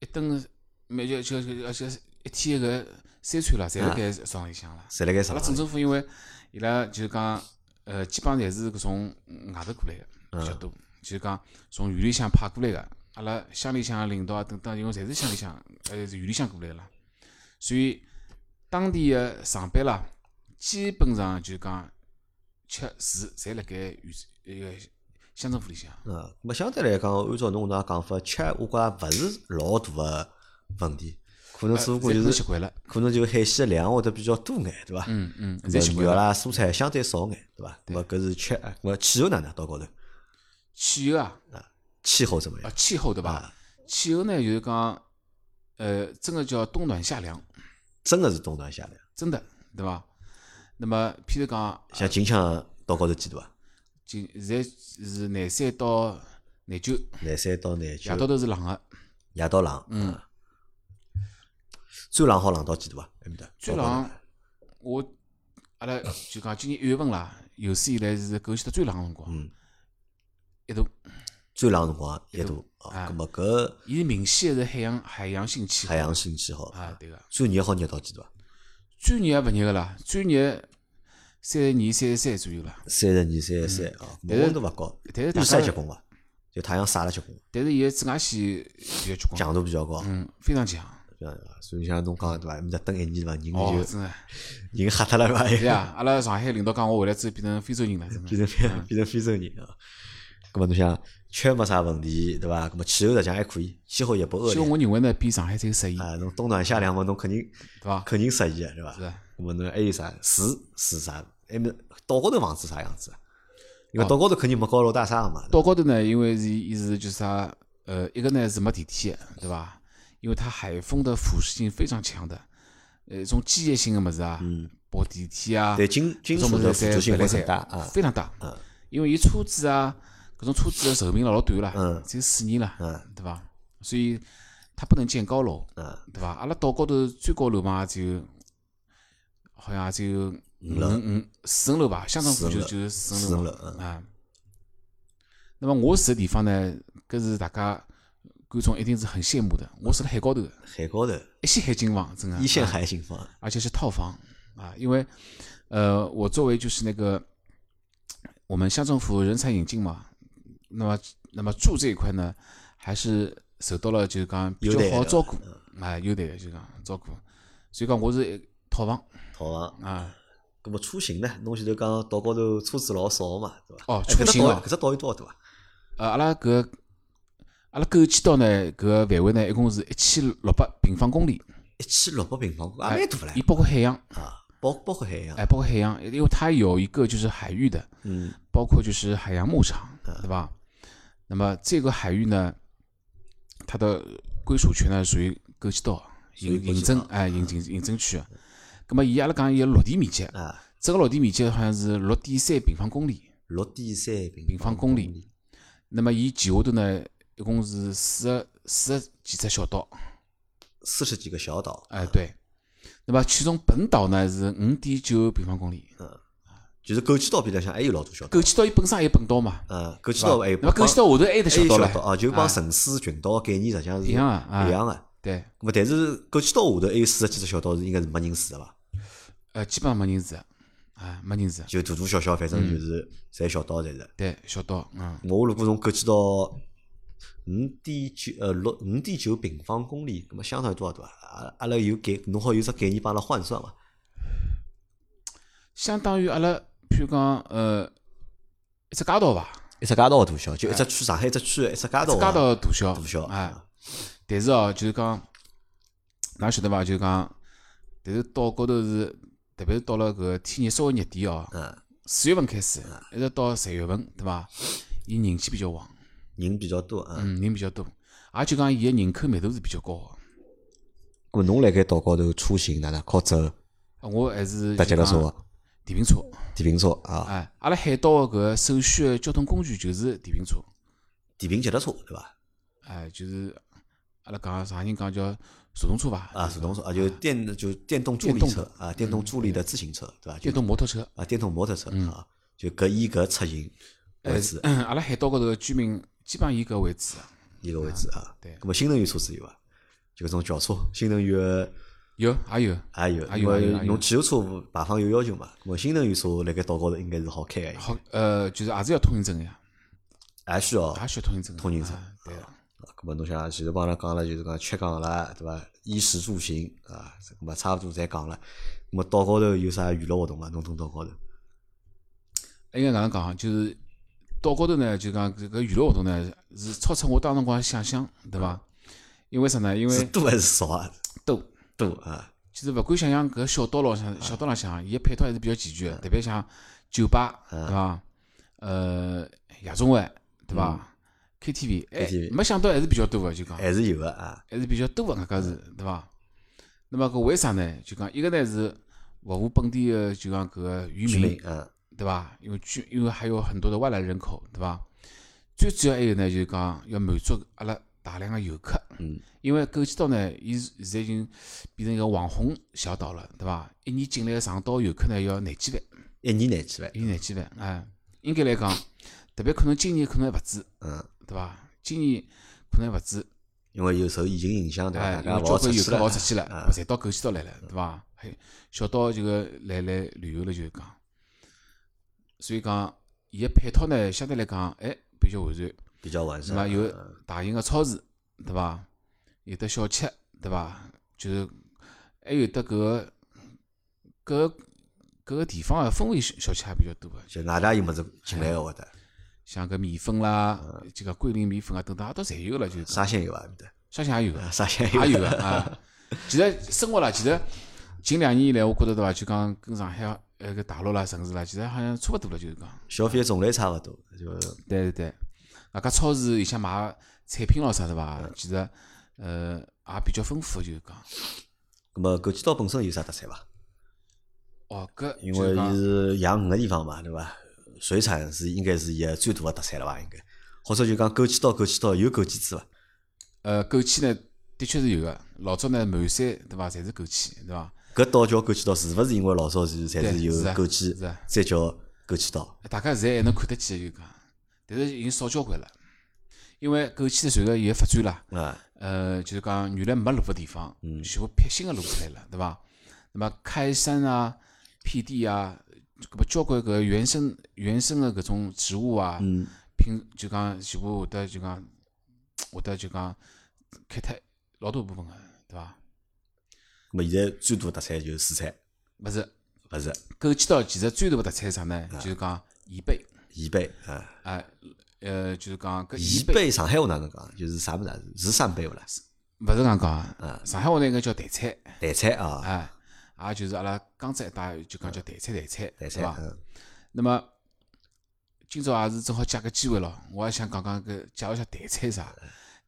一顿每就就就而且一天个三餐啦，侪辣盖食堂里向啦。侪辣盖食阿拉。镇政府因为伊拉就是讲，呃，基本上侪是搿种外头过来个比较多，就是讲从县里向派过来个。阿拉乡里向个领导啊等等，因为侪是乡里向，呃，是县里向过来个啦，所以当地个上班啦，基本上就是讲吃住侪辣盖县一个乡政府里向。嗯，咁么相对来讲，按照侬搿能讲法，吃我觉着勿是老大个问题，可能只不过就是习惯了，可能就海鲜个量会得比较多眼，对伐？嗯嗯，咁么侪习惯了。肉啦、蔬菜相对少眼，对伐？咁么搿是吃，咁么气候哪能到高头？气候啊，气候怎么啊样？气候对伐啊？气候呢就是讲，呃，真个叫冬暖夏凉，真个是冬暖夏凉。真的对伐？那么譬如讲，像近腔到高头几度啊？今现在是廿三到廿九，廿三到廿九。夜，到头是冷个，夜到冷。嗯。啊，最冷好冷到几度啊？埃面搭最冷，我阿拉就讲今年一月份啦，有史以来是枸杞的最冷个辰光，嗯，一度，最冷辰光一度。啊啊。咁么搿伊明显是海洋海洋性气候。海洋性气候。啊，对个，最热好热到几度啊？最热也勿热个啦，最热三十二、三十三左右了。三十二、三十三啊，温度勿高，但是晒结棍伐？就太阳晒了结棍，但是伊个紫外线比较结棍，强度比较高。嗯，非常强。所以像侬讲对伐？埃面搭蹲一年对伐？人哦，就，人吓脱了对伐？对呀，阿拉上海领导讲我回来之后变成非洲人了，变成变变成非洲人啊。咁么侬想吃没啥问题对伐？咁么气候实际上还可以，气候也不恶其实劣我认为呢，比上海再适宜，啊。侬冬暖夏凉嘛，侬肯定对伐？肯定适宜的对伐？是的。咁么侬还有啥住住啥？埃面岛高头房子啥样子啊？因为岛高头肯定没高楼大厦个嘛。岛高头呢，因为是伊是就是啥，呃，一个呢是没电梯的，对伐？因为它海风的腐蚀性非常强的，呃，这种机械性的物事啊，嗯，包括电梯啊，对金金属的事侪勿来辅助性会很大啊。非常大。嗯因为伊车子啊，搿种车子的寿命老老短了，嗯只有四年了，嗯对伐？所以它不能建高楼，嗯，对伐？阿拉岛高头最高楼嘛，也只有好像也只有五楼五四层楼吧，乡政府就就是四四层层楼啊。那么我住的地方呢，搿是大家观众一定是很羡慕的。我住辣海高头。的，海高头。一线海景房，真的一线啊海景房，而且是套房啊，因为呃，我作为就是那个我们乡政府人才引进嘛，那么那么住这一块呢，还是受到了就是讲比较好照顾啊，优待的就是讲照顾，所以讲我是一套房套房。啊，咁么出行呢？侬前头讲岛高头车子老少嘛，对伐？哦出行啊搿只岛有多少大啊？呃，阿拉搿阿拉枸杞岛呢，搿个范围呢，一共是一千六百平方公里，一千六百平方公里，也蛮大了伊包括海洋，啊，包包括海洋，哎，包括海洋，因为它有一个就是海域的，嗯，包括就是海洋牧场，对吧？那么这个海域呢，它的归属权呢属于枸杞岛于行行政枸杞岛哎行行行政区的。咁么伊阿拉讲伊个陆地面积，啊，整个陆地面积好像是六点三平方公里。六点三平平方公里，那么伊旗下头呢，一共是四十四十几只小岛，四十几个小岛，哎对。那么其中本岛呢是五点九平方公里，嗯就是枸杞岛边浪向还有老多小岛，枸杞岛伊本身也有本岛嘛，嗯，枸杞岛还有那么枸杞岛下头还有得小岛嘞，啊，就帮城市群岛概念实际上是一样啊啊一样的。对，那么但是枸杞岛下头还有四十几只小岛是应该是没人住的伐？呃，基本上没人住，啊，没人住，就大大小小，反正就是侪小岛侪是。对，小岛，嗯，我如果从枸杞岛五点九呃六五点九平方公里，那么相当于多少多啊？阿阿拉有概，侬好有只概念帮阿拉换算伐？相当于阿拉，譬如讲，呃，一只街道伐，一只街道的大小，就一只区上海一只区一只街道一只街道的大小，大小哎，但是哦，就是讲，哪晓得伐？就是讲，但是岛高头是，特别是到了搿个天热稍微热点哦，嗯，四月份开始，一直到十月份，对伐？伊人气比较旺，人比较多啊。嗯，人比较多，也就讲伊个人口密度是比较高的。咁侬辣盖岛高头出行哪能？靠走、啊我还是搭脚踏车、电瓶车，电瓶车啊、哎，阿拉海岛个搿个首选个交通工具就是电瓶车，电瓶脚踏车对伐？哎，就是阿拉讲啥人讲叫手动车伐？啊，手动车啊，就电就电动助力车啊，电动助力的自行车对伐？就电动摩托车。啊，电动摩托车啊，就搿以搿出行为主，阿拉海岛高头个居民基本上以搿为主。一个为主啊。对咁么新能源车子有伐？就搿种轿车，新能源的有，也有，也有，因为侬汽油车排放有要求嘛，咁么新能源车辣盖岛高头应该是好开个，好，呃，就是还是要通行证个呀，还需要。还需要通行证。通行证啊对个。啊，搿么侬想前头帮阿拉讲了，就是讲吃讲了，对伐？衣食住行啊，搿么差勿多侪讲了。咁么岛高头有啥娱乐活动伐？侬从岛高头应该哪能讲，就是岛高头呢，就讲搿个娱乐活动呢，是超出我当辰光想象，对伐？因为啥呢？因为是多还是少啊？多，多啊，其实勿管想想搿小岛浪向，小岛浪向，伊个配套还是比较齐全的，特别像酒吧，对伐？呃，夜总会，对伐？KTV，哎没想到还是比较多个，就讲。还是有个啊。还是比较多个，搿家是对伐？那么搿为啥呢？就讲一个呢是服务本地的，就讲搿个渔民，，嗯，对伐？因为居因为还有很多的外来人口，对伐？最主要还有呢，就是讲要满足阿拉大量的游客，嗯，因为枸杞岛呢，伊是现在已经变成一个网红小岛了，对伐？一年进来的上岛游客呢要廿几万，一年廿几万，一年廿几万，哎，应该来讲，特别可能今年可能还勿止，嗯，对伐？今年可能还勿止，因为有受疫情影响，对伐？哎，大家勿因为交关游好出去了客勿好出去了，啊侪到枸杞岛来了，对伐？还小到这个来来旅游了，就是讲，所以讲伊个配套呢，相对来讲，哎，比较完善。比较完善。对伐有嗯大型个超市，对伐？有的小吃，对伐？就是还有得搿个搿个搿个地方个风味小小吃还比较多个，就外加有物事进来个会得，像搿米粉啦，嗯这个桂林米粉啊等等，也都侪有了，就沙县有伐？面搭沙县也有个。啊 沙县也有个啊。其实生活啦，其实近两年以来，我觉着对伐，就讲跟上海呃个大陆啦、城市啦，其实好像差勿多了，就是讲。消费种类差勿多，就对对对，外加超市里向买产品咯啥对伐？嗯其实呃也比较丰富，就是讲。那么枸杞岛本身有啥特产伐？哦，搿因为伊是养鱼个地方嘛，对伐？水产是应该是伊个最大个特产了伐？应该，或者就讲枸杞岛，枸杞岛有枸杞子伐？呃枸杞呢，的确是有个。老早呢，满山对伐，侪是枸杞，对伐？搿岛叫枸杞岛，是勿是因为老早是侪是有枸杞再叫枸杞岛？大家现在还能看得见，就讲，但是已经少交关了，因为枸杞随着伊个发展啦。啊，呃，就是讲原来没路个地方，嗯全部辟新个路出来了，对伐？那么开山啊、辟地啊，搿么交关搿原生原生个搿种植物啊，嗯，品就讲全部会得就讲会得就讲开脱老大部分个，对伐？咁么现在最大特产就是水产，勿是，勿是？枸杞岛其实最大个特产是啥呢？就是讲盐贝，贻贝啊，啊，呃，就是讲搿宜宜宾宾上海话哪能讲？就是啥物事啊？是扇贝勿啦？勿是搿样讲啊，上海话呢应该叫台菜，台菜啊，哎，也就是阿拉江浙一带就讲叫台菜台菜，台对伐？嗯，那么今朝也是正好借个机会咯，我也想讲讲搿介绍一下台菜啥。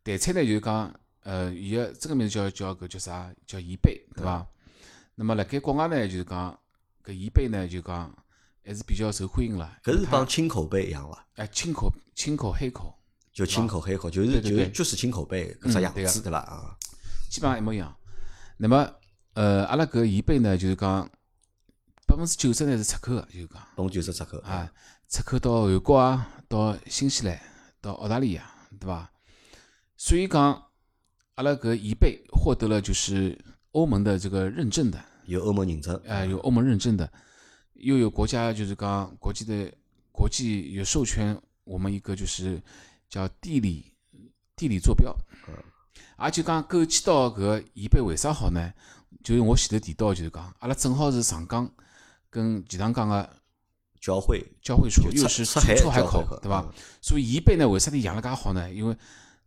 台菜呢就是讲，呃，伊个真个名字叫叫搿叫啥？叫贻贝，对伐？那么辣盖国外呢，就是讲搿贻贝呢，就讲还是比较受欢迎了。搿是它帮青口贝一样伐？哎青口青口黑口，就青口黑口，就是就就是青口贝搿只样子对伐？啊，基本上一模一样。那么呃，阿拉搿宜宾呢，就是讲百分之九十呢是出口个，就是讲。百分之九十出口啊，出口到韩国啊，到新西兰，到澳大利亚，对伐？所以讲，阿拉搿宜宾获得了就是欧盟的这个认证的，有欧盟认证，呃，有欧盟认证的，又有国家就是讲国际的国际有授权我们一个就是叫地理地理坐标。嗯而且讲枸杞到搿宜宾为啥好呢？就是我前头提到，就是讲阿拉正好是长江跟钱塘江个交汇交汇处，又是出出出海口对吧嗯？所以贻贝呢，为啥体养了介好呢？因为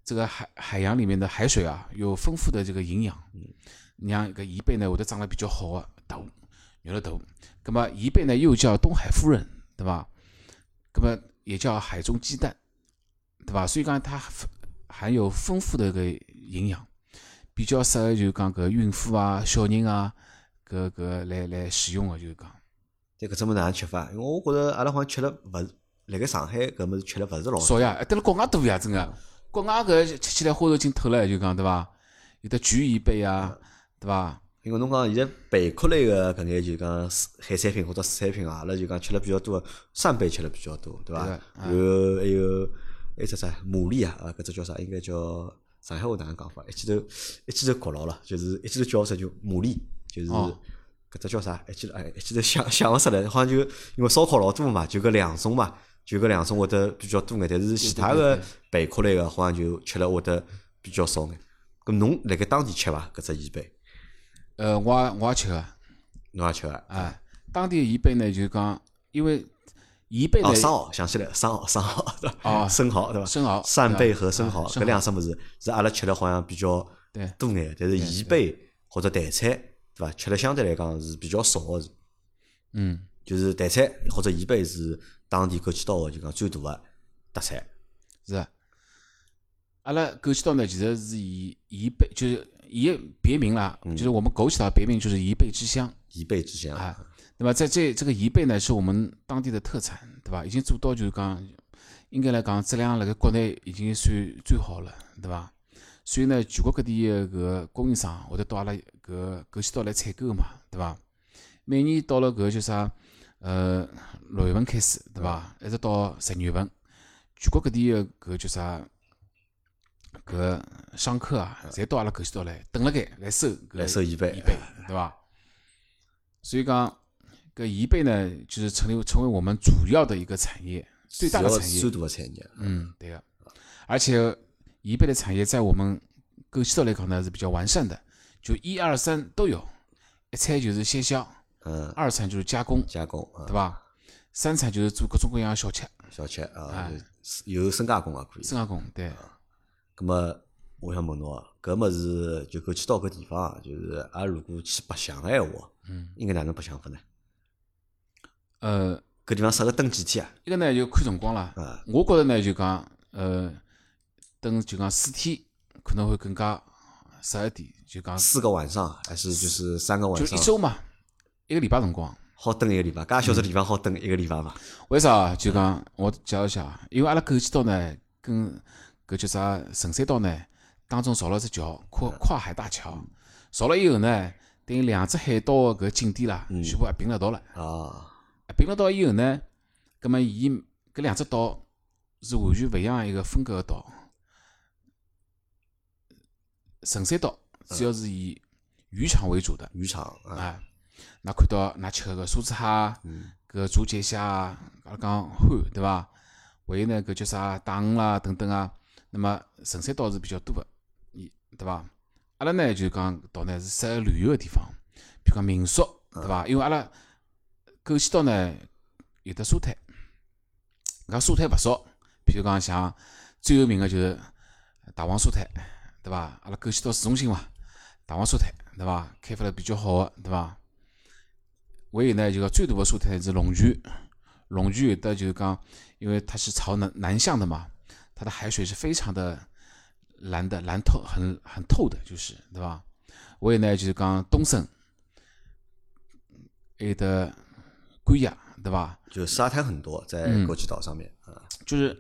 这个海海洋里面的海水啊，有丰富的这个营养，让搿贻贝呢会得长得比较好个大，肉了大。葛么贻贝呢又叫东海夫人，对伐？葛么也叫海中鸡蛋，对伐？所以讲它含含有丰富的个营养，比较适合就讲搿孕妇啊、小人啊，搿搿来来使用个，就是讲。但搿只物事哪能吃法？因为我觉着阿拉好像吃了勿是，辣盖上海搿物事吃了勿是老少呀，得了国外多呀，真个。国外搿吃起来花头劲透了，就讲对伐？有的菊宜贝啊，对伐？因为侬讲现在贝壳类个搿眼就讲海产品或者水产品啊，阿拉就讲吃了比较多，扇贝吃了比较多，对伐？对个然后还有还有只啥牡蛎啊，啊搿只叫啥？应该叫上海话哪能讲法？一记头 一记头搞牢了，就是一记头叫出来就牡蛎，就是哦搿只叫啥？一记头哎一记头想 想勿出来，好像就因为烧烤老多嘛，就搿两种嘛，就搿两种会得比较多眼，但是其他个贝壳类个好像就吃了会得比较少眼。搿侬辣盖当地吃伐？搿只宜贝呃，我也我也吃个，侬也吃个？哎，当地的宜贝呢，就是讲，因为宜贝呢哦，，生蚝想起来了，生蚝，生蚝？哦生蚝对伐？生蚝扇贝和生蚝搿两只物事是阿拉吃了好像比较对多眼，但是贻贝或者台菜对伐？吃了相对来讲是比较少个，是嗯，就是台菜或者贻贝是当地枸杞岛个就讲最大个特产。是的。阿拉枸杞岛呢，其实是以贻贝，就是伊个别名啦，就是我们枸杞岛别名就是贻贝之乡。贻贝之乡，啊，那么在这这个贻贝呢，是我们当地的特产，对吧？已经做到就是讲，应该来讲质量辣盖国内已经算最好了，对吧？所以呢，全国各地的搿个供应商会得到阿拉搿枸杞岛来采购嘛，对吧？每年到了搿叫啥，呃，六月份开始，对吧？一直到十二月份，全国各地的搿叫啥，搿商客啊，侪到阿拉枸杞岛来等辣盖来收搿来收宜贝宜贝，对伐？所以讲，搿宜贝呢，就是成为成为我们主要的一个产业，最大的产业最。大个产业。嗯，对个。而且宜贝的产业在我们枸杞岛来讲呢是比较完善的，就一二三都有。一产就是鲜销，嗯，二产就是加工，加工嗯对，吧？三产就是做各种各样的小吃，小吃啊哎，有深加工也可以。深加工，对。咁么，我想问侬啊，搿物事就枸杞岛搿地方啊，就是阿拉如果去白相个闲话，嗯，应该哪能白相法呢？呃，搿地方适合蹲几天啊？一个呢就看辰光啦。啊，我觉着呢就讲，呃，蹲就讲四天可能会更加适合点，就讲四个晚上还是就是三个晚上就一？周嘛，一个礼拜辰光。好蹲一个礼拜，介小只地方好蹲一个礼拜伐？为啥啊？就讲我介绍一下啊，因为阿拉枸杞岛呢，跟搿叫啥神山岛呢，当中造了只桥，跨跨海大桥。造了以后呢，等于两只海岛个搿景点啦，全部合并了一道了。啊，合并了岛以后呢，葛么伊搿两只岛是完全勿一样一个风格个岛。神山岛主要是以渔场为主的，渔场啊，啊，㑚看到㑚吃个梭子蟹啊，搿竹节虾啊，阿拉讲虾对伐？还有呢，搿叫啥大鱼啦等等啊。那么神山岛是比较多个，伊对伐？阿拉呢就讲岛呢是适合旅游个地方，比如讲民宿对伐？因为阿拉枸杞岛呢有得沙滩，搿沙滩勿少，譬如讲像最有名个就是大王沙滩，对伐？阿拉枸杞岛市中心嘛，大王沙滩，对伐？开发了比较好个，对伐？还有呢，就讲最大个沙滩是龙泉，龙泉有的就是讲，因为它是朝南南向的嘛，它的海水是非常的蓝的，蓝透，很很透的，就是对伐？还有呢，就是讲东升，还有的关押，对伐？就沙滩很多，在国际岛上面啊。就是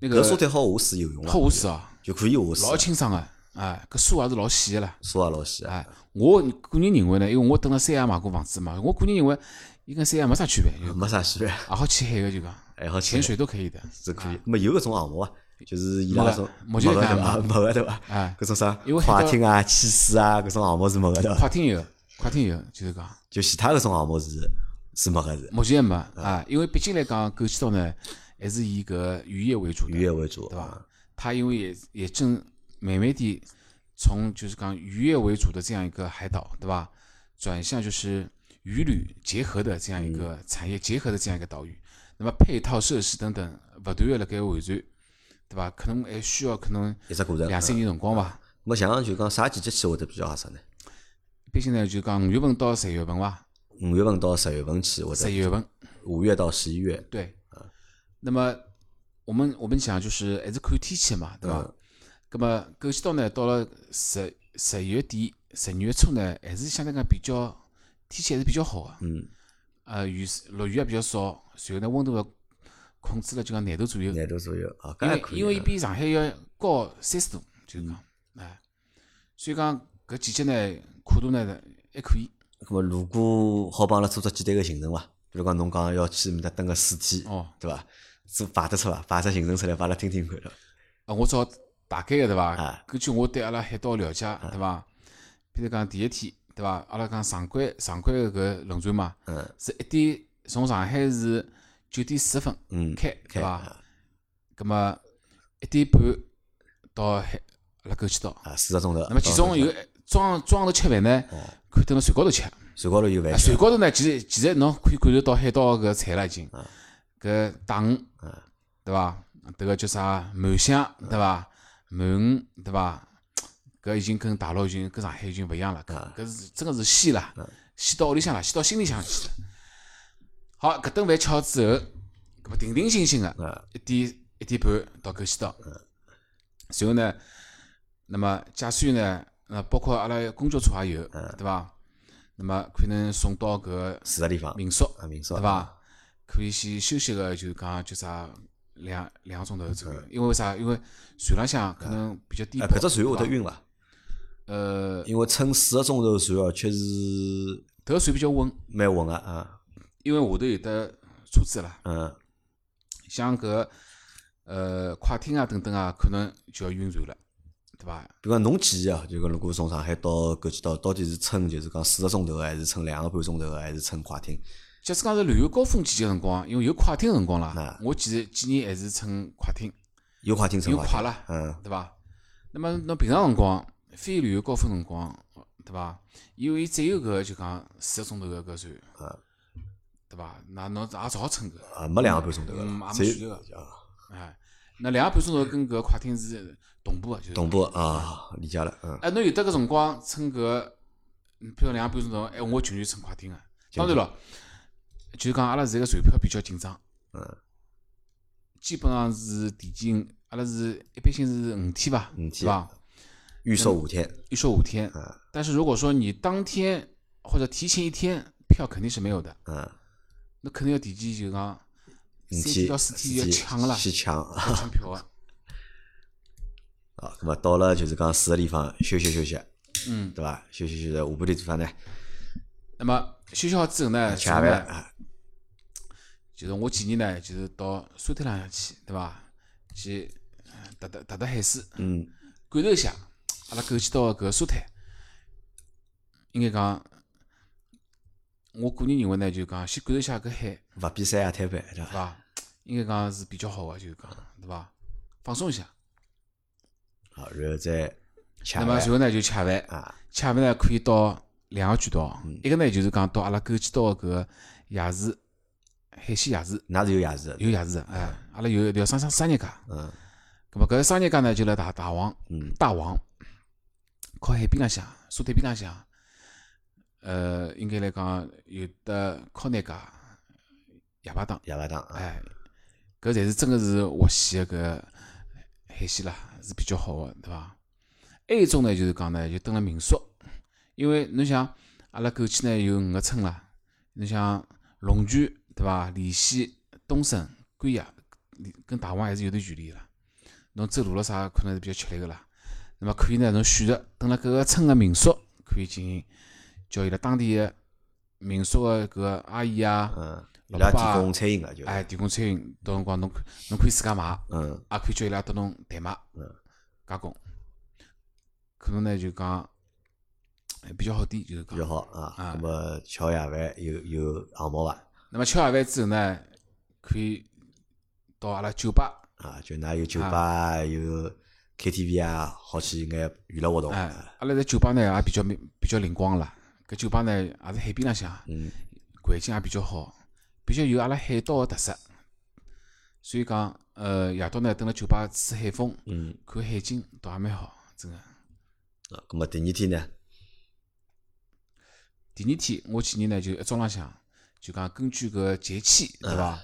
那个搿沙滩好下水游泳啊，好下水啊，就可以下老，清爽个，哎，搿沙也是老细个啦。沙也老细啊。哎，我个人认为呢，因为我等了三亚买过房子嘛，我个人认为伊跟三亚没啥区别，没啥区别，也好去海个就讲，还好潜水都可以的。是可以。那么有搿种项目啊，就是伊拉没搿种目前没个对伐？看没没个对伐？哎，搿种啥因为海岛快艇啊、汽水啊，搿种项目是没个对伐？快艇有，快艇有，就是讲就其他搿种项目是是没个是目前还没啊，因为毕竟来讲，枸杞岛呢还是以搿渔业为主渔，业为主，对啊伐？它因为也也正慢慢地从就是讲渔业为主的这样一个海岛，对伐？转向就是渔旅结合的这样一个产业结合的这样一个岛屿，那么配套设施等等不断的辣盖完善，对伐？可能还需要可能。两三年辰光吧。么像就讲啥季节去会得比较合适呢？一般性呢就讲五月份到十月份伐，五月份到十月份去，或者十一月份。五月到十一月，对。那么我们我们讲就是还是看天气嘛，对吧？嗯。咁么枸杞岛呢，到了十十一月底、十二月初呢，还是相对讲比较天气还是比较好个。嗯，呃，雨落雨也比较少，随后呢温度要控制了就讲廿度左右，廿度左右啊，搿因为。因为比上海要高三十度，就是讲，哎，所以讲搿季节呢跨度呢还可以。咁么如果好帮阿拉做只简单个行程伐？比如讲侬讲要去面搭蹲个四天，哦，对伐？做排得出伐？排只行程出来，拨阿拉听听看了。啊，我找大概个对伐啊？根据我对阿拉海岛了解，对伐？比如讲第一天，对伐？阿拉讲常规常规个搿轮船嘛，嗯是一点从上海是九点四十分嗯，开，对伐？开啊葛么一点半到海阿拉枸杞岛，啊，四个钟头。那么其中有庄庄头吃饭呢，可以蹲辣船高头吃。船高头有饭船高头呢，其实其实侬可以感受到海岛搿菜了已经，搿大鱼，对伐？迭个叫啥鳗香，对伐？鳗鱼，对伐？搿已经跟大陆已经跟上海已经勿一样了，搿搿是真个是鲜啦，鲜到屋里向了，鲜到心里向去了。好，搿顿饭吃好之后，搿么定定心心个啊，一点一点半到枸杞岛，随后呢，那么驾驶员呢，呃，包括阿拉公交车也有，对伐？那么可能送到搿住个地方民宿，啊，民宿对伐？可以先休息个，就是讲叫啥两两个钟头左右。因为为啥？因为船浪向可能比较低搿只船会得晕伐？呃，因为乘四个钟头船，哦，确实迭个船比较稳，蛮稳个啊。因为下头有得车子啦，嗯，像搿呃快艇啊等等啊，可能就要晕船了，对伐？比如讲侬建议啊，就讲如果从上海到搿几岛，到底是乘就是讲四个钟头，还是乘两个半钟头，还是乘快艇？假使讲是旅游高峰季节辰光，因为有快艇辰光啦啊，我其实建议还是乘快艇，有快艇乘快艇，有快啦，嗯，对伐？那么侬平常辰光，非旅游高峰辰光，对伐？因为只有搿就讲四个钟头个搿船，嗯对伐？那侬也只好乘搿，啊，没两个半钟头了，也只个，啊哎，那两个半钟头跟搿快艇是同步个，就是同步啊，理解了，嗯，哎，侬有得搿辰光乘搿，嗯譬如两个半钟头，哎，我情愿乘快艇个。当然了，就是讲阿拉现在个船票比较紧张，嗯，基本上是提前，阿拉是一般性是五天吧，五天对伐？预售五天，预售五天，嗯但是如果说你当天或者提前一天票肯定是没有的，嗯，那肯定要提前就讲五天三天到四天要抢个啦，先抢抢票个。啊，那么到了就是讲四个地方休息休息，嗯，对伐？休息休息，下半天地方呢，那么休息好之后呢，吃饭啊，就是我建议呢，就是到沙滩浪向去，对伐？去呃踏踏踏踏海水，嗯，感受一下阿拉枸杞到个搿沙滩。应该讲，我个人认为呢，就讲先感受一下搿海，勿比三亚滩白，对伐？对伐？应该讲是比较好个，就是讲，对伐？放松一下。好，然后再吃那么饭随后呢就吃饭，啊，吃饭呢可以到两个渠道，嗯。一个呢就是讲到阿拉枸杞岛个搿夜市海鲜夜市，㑚是有夜市的，有夜市的，哎，阿拉有一条商商商业街，嗯。咁么搿个商业街呢就辣大大王，嗯。大王靠海边浪向，沙滩边浪向，呃，应该来讲有得靠南街夜排档，夜排档，啊。哎，搿才是真个是活鲜个搿海鲜啦，是比较好个，对伐？还有一种呢，就是讲呢，就蹲辣民宿，因为侬想阿拉枸杞呢有五个村啦，侬想龙泉对伐？濂县、东升、官衙，跟大王还是有段距离个啦。侬走路了啥可能是比较吃力个啦。那么可以呢，侬选择蹲辣搿个村个民宿，可以进行叫伊拉当地个民宿个搿个阿姨啊，伊拉提供餐饮个就，哎，提供餐饮，到辰光侬可侬可以自家买，嗯也可以叫伊拉搭侬代买，嗯加工。可能呢就讲哎比较好点，就是讲。比较好啊。啊那么吃好夜饭有有项目伐？那么吃夜饭之后呢，可以到阿拉酒吧，啊，就㑚有酒吧，有 KTV 啊，好去眼娱乐活动。哎，阿拉在酒吧呢也比较明比较灵光啦。搿酒吧呢也是海边浪向，嗯环境也比较好，比较有阿拉海岛个特色。所以讲，呃，夜到呢蹲辣酒吧吹海风，嗯，看海景，倒也蛮好，真个。啊，咁么第二天呢？第二天，我建议呢就一早浪向就讲根据搿节气，对伐？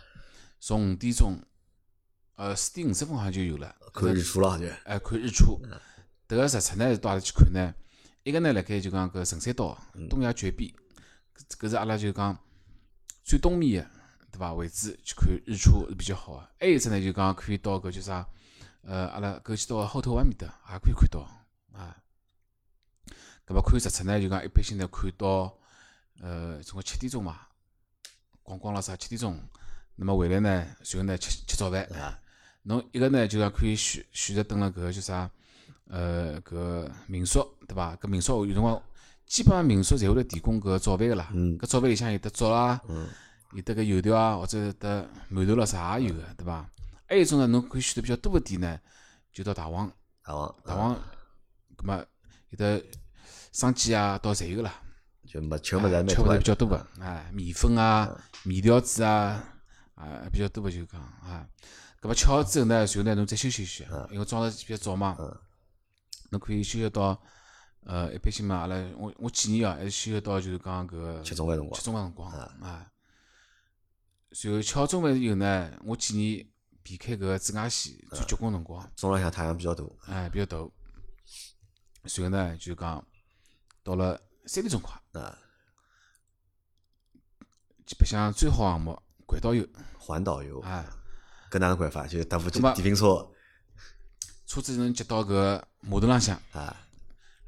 从五点钟，呃四点五十分好像就有了，看日出了就，哎看日出。迭个日出呢是到阿拉去看呢？一个呢辣盖就讲搿神山岛东崖绝壁，搿搿是阿拉就讲最东面个对伐位置去看日出是比较好个。还有只呢就讲可以到搿叫啥？呃，阿拉搿去到后头湾面搭也可以看到啊。葛末看日出呢，就讲一般性呢看到呃，总归七点钟嘛，逛逛了啥七点钟，那么回来呢，随后呢吃吃早饭。啊侬一个呢就讲可以选选择蹲辣搿个叫啥？呃，搿民宿对伐？搿民宿有辰光基本上民宿侪会得提供搿早饭个啦。嗯搿早饭里向有得粥啦，嗯有得搿油条啊，或者是得馒头咯啥也有个，对伐？还有一种呢，侬可以选择比较多个点呢，就到大王，大王，大王，葛末有得生煎啊，到侪有个啦。就没吃物事蛮吃物事比较多个，哎，米粉啊、面条子啊，啊比较多个就讲啊。葛末吃好之后呢，随后呢侬再休息休息，因为早上比较早嘛，侬可以休息到呃一般性嘛，阿拉我我建议啊，还是休息到就是讲搿个吃中饭辰光。吃中饭辰光啊。随后吃好中饭以后呢，我建议避开搿个紫外线最结棍辰光，中浪向太阳比较大，哎比较大。随后呢就讲到了三点钟快。啊，基本上最好项目环岛游，环岛游，啊，搿哪能办法？就搭部电瓶车。车子能接到搿码头浪向，啊，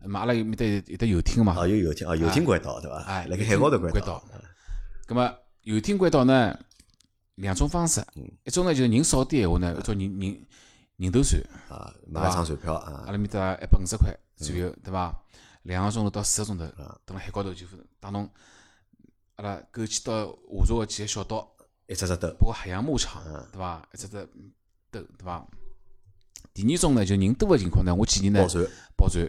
那么阿拉有面搭有有得游艇嘛，哦，有游艇，哦，游艇轨道对伐？哎辣盖海高头轨轨道。咁么游艇轨道呢，两种方式，嗯。一种呢就是人少点闲话呢，按照人人人头算，啊，买一张船票啊。阿，拉面搭一百五十块左右，对伐？两个钟头到四个钟头，蹲辣海高头就带侬阿拉勾起到下朝个几个小岛，一只只兜，包括海洋牧场，对伐？一只只兜，对伐？第二种呢，就人多个情况呢，我建议呢包船，包船，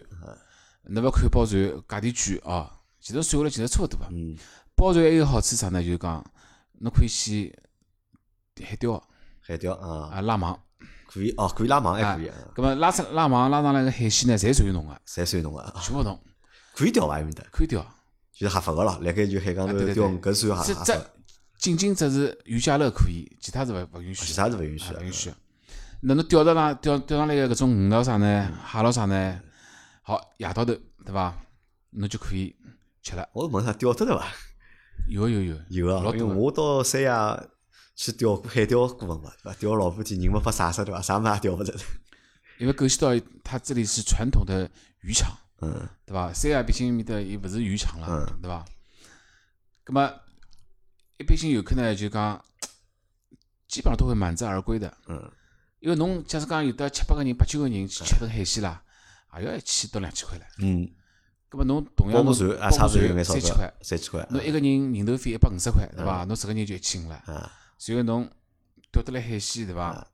侬勿要看包船价钿贵哦，其实算下来其实差勿多个。嗯，包船还有好处啥呢？就是讲侬可以去海钓海钓啊，啊拉网，可以哦，可以拉网还啊可以啊，葛末拉出拉网拉上来个海鲜呢，侪属于侬个，侪属于侬个，啊全部侬可以钓伐？埃面搭可以钓。就是合法个咯，辣盖就海港头钓对搿算合法，仅仅只是渔家乐可以，其他是勿勿允许。其他是勿允许勿允许的。那侬钓得上钓钓上来个搿种鱼咯啥呢？蟹咯啥呢？好，夜到头对伐？侬就可以吃了。我问下钓得的伐？有有有有啊，因为我到三亚去钓过海钓过嘛，对伐？钓了老半天，人没被晒死对伐？啥物事也钓勿着。因为枸杞岛它这里是传统的渔场，嗯对伐？三亚毕竟面搭也勿是渔场了，嗯对伐？葛么一般性游客呢，就讲基本上都会满载而归的，嗯，因为侬假使讲有得七八个人、八九个人去吃顿海鲜啦，也要一千到两千块唻。嗯，葛么侬同样侬包船也差包部不多有眼三千块，，三千块。侬一个人人头费一百五十块，对伐？侬十个人就一千五了。啊，随后侬钓得来海鲜，对伐？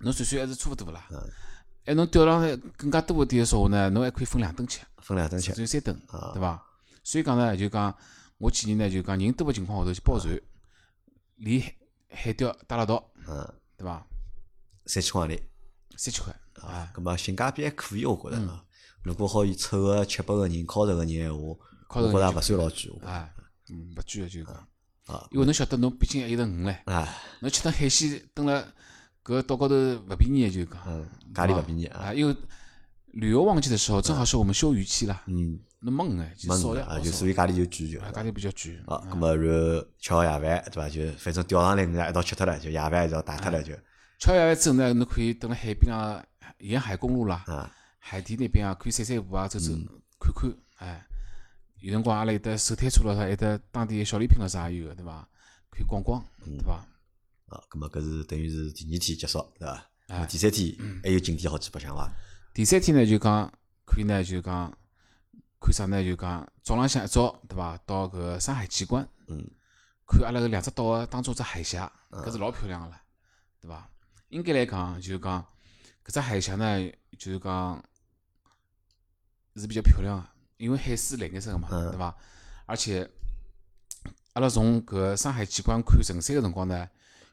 侬算算还是差勿多啦嗯。哎，侬钓上来更加多一点的说话呢，侬还可以分两顿吃，分两顿吃甚。至三顿，啊对伐？所以讲呢，就讲我建议呢，就讲人多的情况下头去包船，连海钓打了道，嗯，对伐？三千块钿三千块啊，咁么性价比还可以，我觉着啊。如果好凑个七八个人靠着个人闲话，我觉着也勿算老贵。啊，嗯，勿贵个就是讲，啊因为侬晓得，侬毕竟还有得鱼唻，啊，侬吃顿海鲜等辣搿岛高头勿便宜个，就是讲，嗯，价钿勿便宜啊。啊，因为旅游旺季的时候，正好是我们休渔期啦，嗯，侬没鱼哎，就少呀，啊，就所以价钿就贵就。啊，价钿比较贵。啊，咁么然后吃好夜饭对伐？就反正钓上来人家一道吃脱了，就夜饭一道打脱了就吃好夜饭之后呢，侬可以等辣海边上沿海公路啦、啊，海堤那边啊，可以散散步啊，走走看看，哎，有辰光阿拉有得手推车咯，啥，有得当地小礼品咯啥也有个，对伐？可以逛逛，对伐？啊，咁么搿是等于是第二天结束对伐？咁哎第三天还有景点好去白相伐？第三天呢，就讲可以呢，就讲看啥呢？就讲早浪向一早，对伐？到搿个山海奇观，嗯，看阿拉搿两只岛个当中只海峡，搿是老漂亮个了，对伐？应该来讲，就是讲搿只海峡呢，就是讲是比较漂亮个，因为海水蓝颜色个嘛，嗯对伐？而且阿拉从搿山海奇观看城山个辰光呢，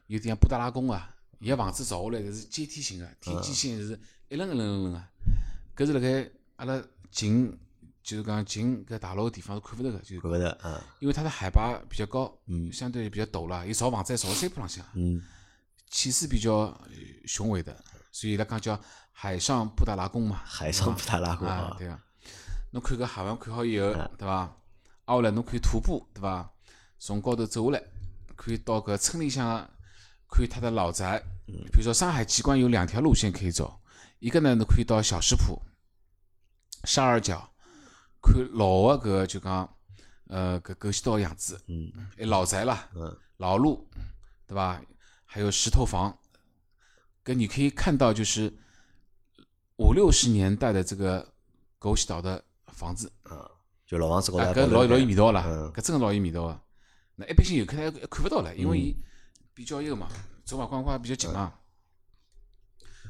有点像布达拉宫啊，伊个房子造下来是阶梯型个，天际线是一轮一轮一轮个，搿是辣盖阿拉近就是讲近搿大陆个地方是看勿到个，就是看勿着嗯，因为它的海拔比较高，嗯。相对比较陡了，伊造房子还造山坡浪向，嗯。气势比较呃雄伟的，所以伊拉讲叫海上布达拉宫嘛。海上布达拉宫啊啊，，对个。侬看搿海湾看好以后，嗯对伐？挨下来侬可以徒步，对伐？从高头走下来，可以到搿村里向看它的老宅。嗯比如说上海奇观有两条路线可以走，一个呢侬可以到小石浦、沙二角看老的搿个就讲呃搿狗西岛的样子，嗯哎老宅啦，嗯老路，对伐？还有石头房，跟你可以看到就是五六十年代的这个枸杞岛的房子，啊，就老房子高啊，头搿老老有味道嗯啦，搿真个老有味道个。那一般性游客呢看勿到了，因为伊比较一个嘛，走马观花比较近嘛。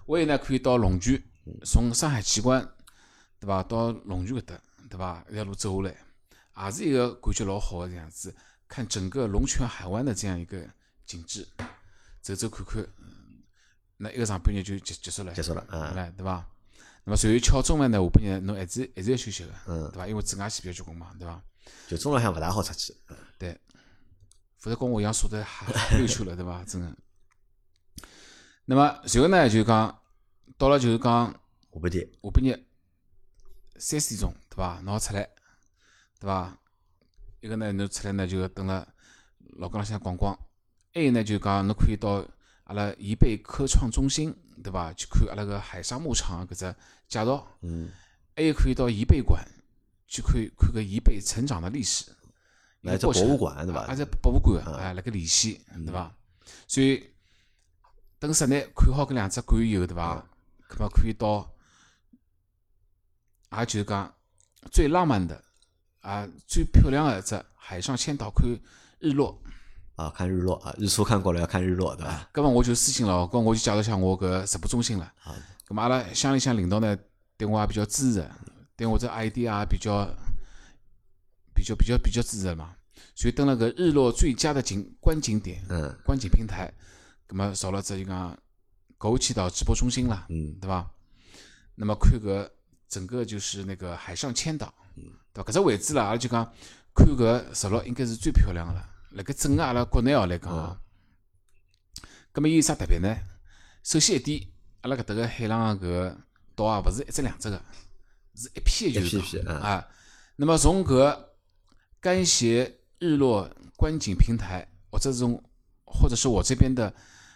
还有呢，可以到龙泉，从上海奇观，对伐？到龙泉搿搭，对伐？一条路走下来，也是一个感觉老好个这样子，看整个龙泉海湾的这样一个景致，走走看看，嗯那一个上半日就结结束了，结束了啊来对伐？那么随后敲钟呢，下半日侬还是还是要休息个，嗯对伐？因为紫外线比较结棍嘛，对伐？就中浪向勿大好出去，对，否则跟我一样说的还溜秋了，对伐？真个。那么随后呢，就讲到了就是讲下半天下半日三四点钟，对伐？侬好出来，对伐？一个呢，侬出来呢就等了老公浪向逛逛，还有呢就讲侬可以到阿拉宜贝科创中心，对伐？去看阿拉个海上牧场搿只介绍，嗯，还有可以到宜贝馆去看看个宜贝成长的历史。来只博物馆对伐啊，？在博物馆啊，辣盖联系，对伐？所以等室内看好搿两只馆以后，对伐？葛么可以到，也就是讲最浪漫的啊，最漂亮的一只海上千岛看日落。啊，看日落啊，日出看过了要看日落对伐？搿么我就私信了，搿我就介绍下我搿直播中心了。好的葛么阿拉乡里向领导呢，对我也比较支持，对我这 ID 也比较比较比较比较支持嘛。所以登了搿日落最佳的景观景点，嗯观景平台，葛么找了只就讲枸杞岛直播中心了，嗯对伐？那么看搿整个就是那个海上千岛，对伐？搿只位置啦，阿拉就讲看搿日落应该是最漂亮个了。辣盖整个阿拉国内哦来讲哦，葛么伊有啥特别呢？首先一点，阿拉搿搭个海浪搿个岛啊，勿是一只两只个，是一片，就是一批一批嗯讲啊。那么从搿干斜日落观景平台，或者是从或者是我这边的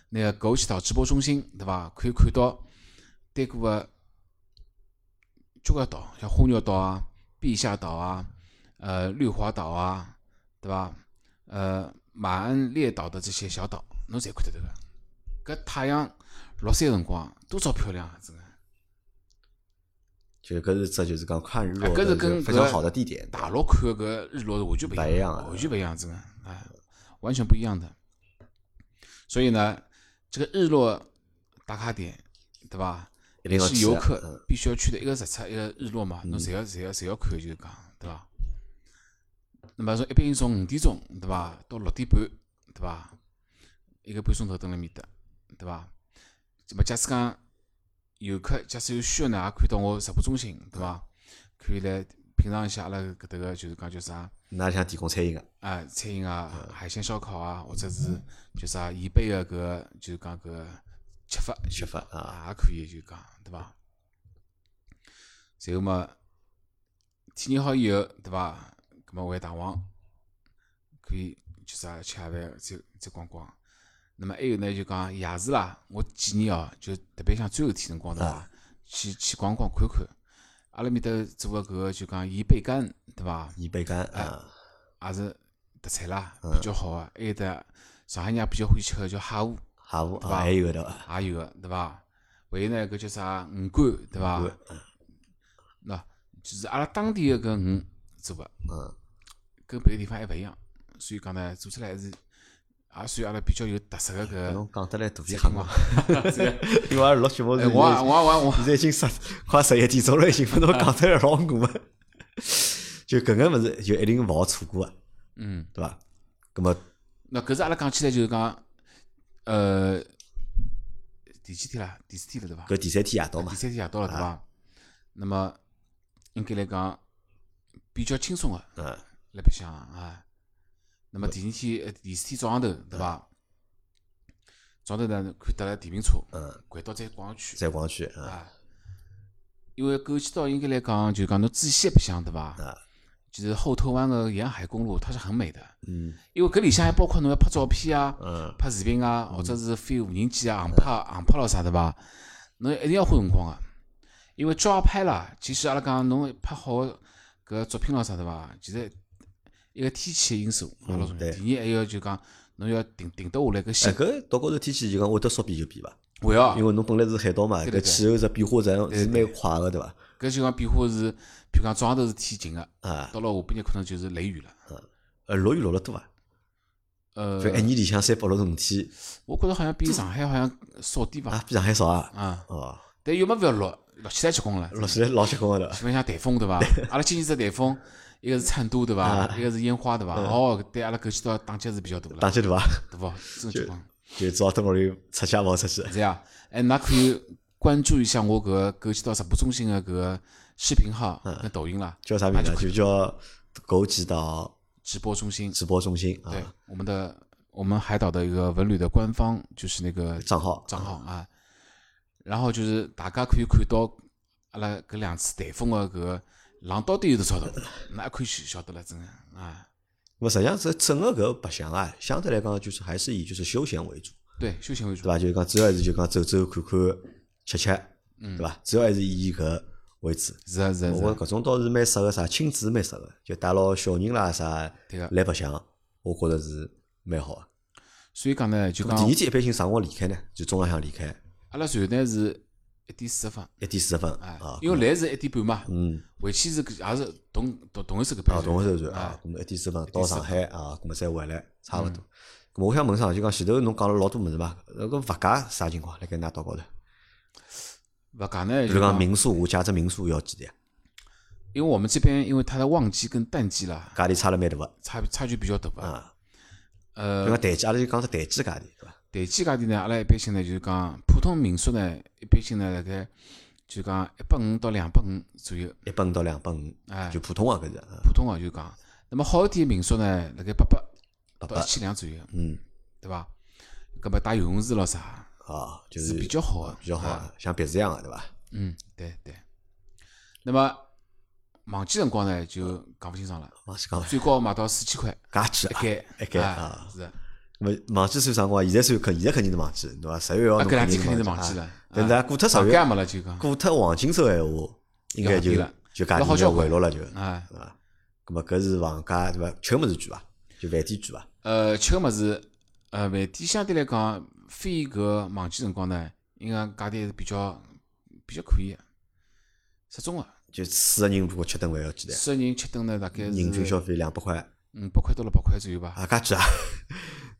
那个枸杞岛直播中心，对伐？可以看到对过个交关岛，像花鸟岛啊、碧霞岛啊、呃绿华岛啊，对伐？呃马鞍列岛的这些小岛，侬侪看得到个。搿太阳落山个辰光多少漂亮啊！真个，就搿是只就是讲看日落啊搿是的跟搿非常好的地点，大陆看搿个日落是完全不一样完全不一样，真个，哎，完全不一样的。所以呢，这个日落打卡点，对伐？一定要去游客嗯必须要去的，一个日出，一个日落嘛，侬侪要侪要侪要看，就是讲，对伐？那么从一般性从五点钟，对伐，到六点半，对伐？一个半钟头蹲辣面搭，对伐？那么假使讲游客假使有需要呢，也可以到我直播中心，对伐？可以来品尝一下阿拉搿搭个就是讲叫啥㑚里向提供餐饮个，啊，餐饮啊，海鲜烧烤啊，或者是叫啥宜宾个搿个就是讲搿个吃法吃法啊，啊，也可以就讲对伐？随后嘛，体验好以后，对伐？葛末回大王可以就啥吃下饭再再逛逛。那么还有呢，就讲夜市啦，我建议哦，就特别像最后天辰光对伐？去去逛逛看看。阿拉面搭做个搿个就讲盐贝干，对伐？盐贝干啊，也是特产啦，比较好个。还有得上海人也比较欢喜吃个叫蟹糊，虾糊对伐啊还有个对伐？也有个，对伐？还有呢，搿叫啥鱼干，对伐？喏，就是阿拉当地个搿鱼做个，嗯，跟别个地方还勿一样，所以讲呢，做出来还是也算阿拉比较有特色个搿侬讲得来肚皮餐黑厅嘛嘛。因为阿拉录节目是哎，我也我也我我现在已经十快十一点钟了，已经，侬讲得来老饿个。就搿个物事就一定勿好错过个，嗯，对伐？葛么那搿是阿拉讲起来就是讲，呃，第几天啦？第四天了对伐？搿第三天夜到嘛第，三天夜到了对伐？那么应该来讲比较轻松个嗯，来白相啊。那么第二天呃第四天早上头对伐？早上头呢看搭了电瓶车，嗯，环岛再逛一圈再逛去啊，啊。因为枸杞岛应该来讲，就讲侬仔细白相对伐？啊，就是后头湾个沿海公路，它是很美的。嗯因为搿里向还包括侬要拍照片啊、嗯，拍视频啊，或者是飞无人机啊、航拍、航拍咯啥对伐？侬一定要花辰光个，因为抓拍啦，其实阿拉讲侬拍好搿作品咯啥对伐？其实一个天气个因素嗯老重要。对第二还有就讲侬要定定得下来搿哎，心，搿到高头天气就讲会得说变就变伐？会哦，因为侬本来是海岛嘛，搿气候是变化是是蛮快个，对伐？搿就讲变化是，譬如讲早上头是天晴个，啊，到了下半日可能就是雷雨了。呃，落雨落了多伐？呃，就一年里向三百六十五天我觉着好像比上海好像少点伐？啊，比上海少啊。啊，哦，但又没勿要落，落起来结棍了。落起来老结棍个对伐？基本像台风对伐？阿拉今年只台风，一个是成都对伐？啊一个是烟花对伐？哦，对阿拉搿期岛打击是比较大了，打击对伐？对伐？真结棍。就只好蹲屋里出去也勿好出去。这样，哎，那可以关注一下我搿个枸杞岛直播中心的搿个视频号跟抖音啦，叫啥名字？就叫枸杞岛直播中心。直播中心啊对，我们的我们海岛的一个文旅的官方就是那个账号账号啊，然后就是大家可以看到阿拉搿两次台风的搿个浪到底有多少大，那可以晓晓得了，真的啊，那么实际上这整个搿个白相啊，相对来讲就是还是以就是休闲为主，对，休闲为主对，伐？就是讲主要还是就讲走走看看吃吃，嗯对伐？主要还是以搿为主。是啊是啊我搿种倒是蛮适合啥亲子蛮适合，就带牢小人啦啥对个来白相，我觉着是蛮好个。所以讲呢，就讲第二天一般性啥辰光离开呢？就中浪向离开，阿拉船呢是一点四十分，一点四十分。因为来是一点半嘛，嗯，回去是搿也是同同同一时搿啊，班同个船啊啊，，咁么一点四十分到上海啊，咁么再回来，差勿嗯多。咁么我想问上，就讲前头侬讲了老多物事嘛，那个物价啥情况？辣盖㑚岛高头？物价呢，就讲民宿，我借只民宿要几钿啊？因为我们这边因为它的旺季跟淡季啦，价钿差了蛮大个差差距比较大吧。啊。比呃如，讲淡季，阿拉就讲只淡季价钿？淡季价钿呢，阿拉一般性呢就是讲普通民宿呢，一般性呢辣盖就讲一百五到两百五左右，一百五到两百五，哎就，普通个搿是啊，普通个就讲。那么好一点的民宿呢，辣盖八百八到一，千两左右，嗯对伐？搿么带游泳池咯啥，啊，就是比较好的，比较好像别墅一样个，对伐？嗯，对对。那么旺季辰光呢，就讲勿清爽了，旺季讲了，最高卖到四千块加几啊？一间，一间哎啊是的。那么忘记算啥辰光？现在算肯，现在肯定是忘记，对伐？十月一号啊，侬搿两天肯定是忘忘记了。但是啊过脱十月没了就讲，过脱黄金周闲话，应该就就价钿就回落了就，啊，对伐？咁么搿是房价对伐？吃个物事贵伐？就饭店贵伐？呃，吃个物事，呃，饭店相对来讲，非搿旺季辰光呢，应该价钿还是比较比较可以个，适中个。就四个人如果吃顿饭要几钿？四个人吃顿呢，大概是人均消费两百块，五百块到六百块左右吧。啊，介贵啊！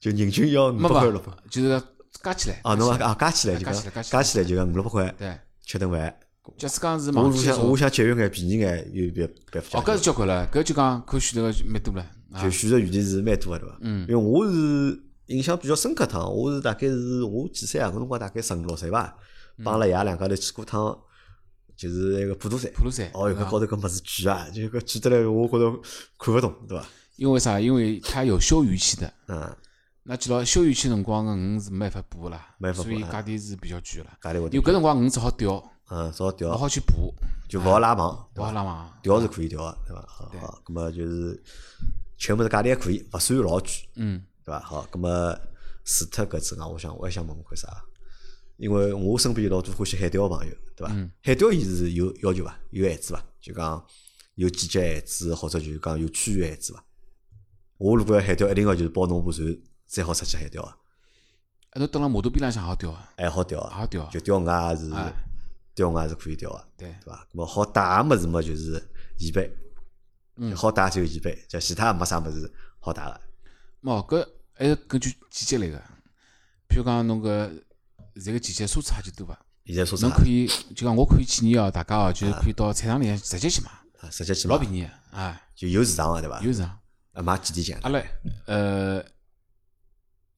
就人均要五没百块六百吧，就是加起来。啊，侬讲啊加起来就加讲加起来就讲五六百块对，吃顿饭。假使讲是我如旺季的时候，想我想节约眼便宜眼，有别别哦，搿是交关了，搿就讲可选择个蛮多了。啊就选择余地是蛮多个对伐？嗯因为我是印象比较深刻趟，我是大概是我几岁啊？搿辰光大概十五六岁伐，帮阿拉爷两家头去过趟，就是那个普陀山。普陀山哦哟，搿高头搿物事巨啊，就搿巨得来，我觉着看勿懂，对伐？因为啥？因为它有休渔期的。嗯，那记牢休渔期辰光个鱼是没办法捕个啦，没办法捕啊所以价钿是比较贵个啦。价钿会因为搿辰光鱼只好钓，嗯，只好钓勿钓，好去捕，就勿好拉网，勿好拉网。钓是可以钓个，对伐？好，好，葛末就是全部是价钿还可以，勿算老贵，嗯，对伐？好，葛么除脱搿之外，我想我还想问问看啥？因为我身边有老多欢喜海钓个朋友，对伐？海钓伊是有要求伐？有限制伐？就讲有季节限制，或者就是讲有区域限制伐？我如果要海钓，一定要就是包侬部船，才好出去海钓啊，哎，侬蹲辣码头边浪向好钓啊，还好钓啊，好钓啊就钓鱼也是哎钓鱼也是可以钓个，对对伐？咁么好带个物事么就是椅背，嗯好带只有椅背，就其他没啥么子好带个。咾搿还是根据季节来个。譬如讲侬搿现在个季节蔬菜也就多伐？现在说啥侬？可以就讲我可以建议哦，大家哦，就是可以到菜场里向直接去买，啊直接去买，老便宜个，啊，就有市场个对伐？有市场。啊买几钿钱？阿拉呃，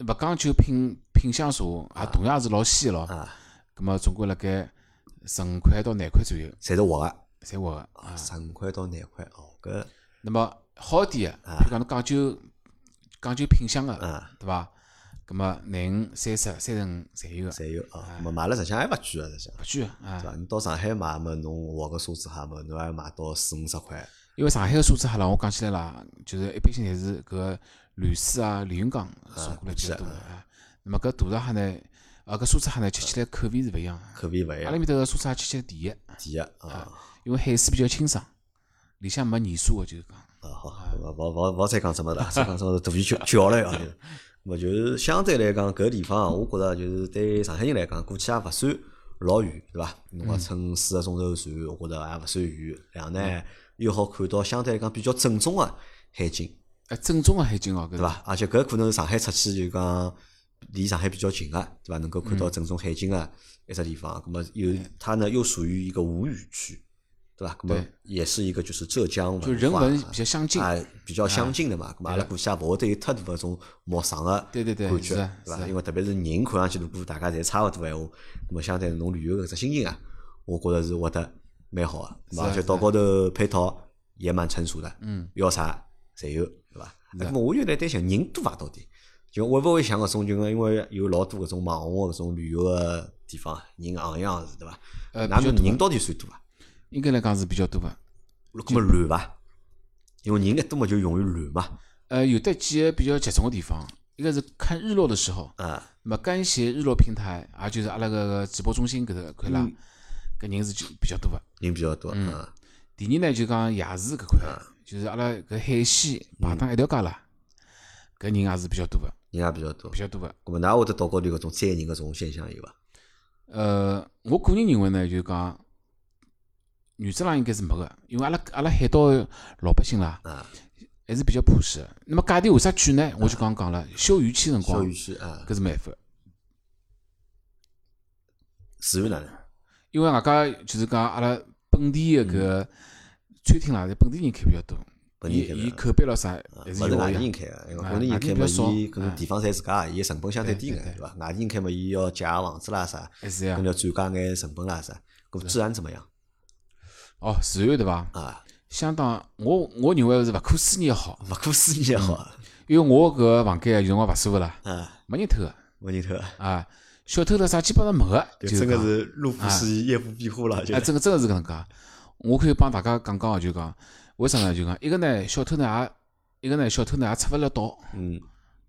勿讲究品品相茶，也同样是老鲜个咯。啊，葛末总归辣盖十五块到廿块左右，侪是活个，侪活个啊。十五块到廿块哦，搿那么好一点个，譬如讲侬讲究讲究品相个，啊对伐？葛么廿五、三十、三十五侪有个，侪有啊。咁么买了实际上还勿贵个，实际上勿贵个啊对。伐？你到上海买么，侬活个梭子蟹么，侬还买到四五十块。因为上海个蔬菜蟹啦，我讲起来啦，就是一般性侪是搿吕氏啊、连云港送过来比较多。那么搿大闸蟹呢，啊搿蔬菜蟹呢，吃起来口味是勿一样个。口味勿一样阿拉，面头个沙子蟹吃起来甜个，第一啊因为海水比较清爽，里向没泥沙个，就是讲。啊好，勿勿勿勿再讲什么了，再讲什么肚皮吃吃好了啊。就是么就是相对来讲，搿地方啊我觉着就是对上海人来讲，过去也勿算老远，对伐？侬讲乘四个钟头船，我觉着也勿算远。然后呢，又好看到相对来讲比较正宗个海景，哎，正宗个海景哦，对伐？而且搿可能是上海出去就讲离上海比较近个，对伐？能够看到正宗海景个一只地方。咁么有它呢又属于一个无语区，对伐？咁么也是一个就是浙江文化就人文比较相近。啊，比较相近的嘛。阿拉过去也勿会得有太大个种陌生个对对对感觉对伐？因为特别是人看上去，如果大家侪差勿多闲话，咁么相对侬旅游搿只心情啊，我觉着是活得蛮好个。而且岛高头配套也蛮成熟的，嗯，要啥侪有，对伐？咁么我有点担心人多伐？到底就会勿会像搿种就讲，因为有老多搿种网红搿种旅游个地方，人行样是对伐？呃，比较多哪能人到底算多伐？应该来讲是比较多个。咁么乱伐？因为人一多嘛，就容易乱嘛。呃，有的几个比较集中个地方，一个是看日落的时候，啊，那么干协日落平台，也就是阿拉个个直播中心搿搭块啦，搿人是就比较多个。人比较多嗯。第二呢，就讲夜市搿块，就是阿拉搿海鲜排档一条街啦，搿人也是比较多个，人也比较多比。较多个。咾么，㑚会得岛高头搿种宰人搿种现象有伐？呃，我个人认为呢，就讲原则上应该是没个，因为阿拉阿拉海岛老百姓啦，啊，还是比较朴实个。那么价钿为啥贵呢？我就刚刚讲了，休渔期辰小光渔期啊，搿是没办法，自然哪能？因为外加就是讲阿拉本地的搿个餐厅啦，侪本地人开比较多，伊本地开的伊口碑咯啥？还勿是外地人开个，因为啊本地人开嘛，伊可能啊。地方侪自家，伊个成本相对。低个，对伐？外地人开嘛，伊要借房子啦啥，还是呀跟。要转嫁眼成本啦啥。搿治安怎么样？哦，治安对伐？啊？相当，我我认为是勿可思议的好，勿可思议也好。因为我搿个房间啊有辰光勿舒服啦，啊，没人偷个没人偷，啊，小偷了啥基本上没个，就就是真个是路不拾遗，夜不闭户了，就哎，真个真个是搿能介。我可以帮大家讲讲哦，就讲为啥呢？就讲一个呢，小偷呢也，一个呢，小偷呢也出勿了岛，嗯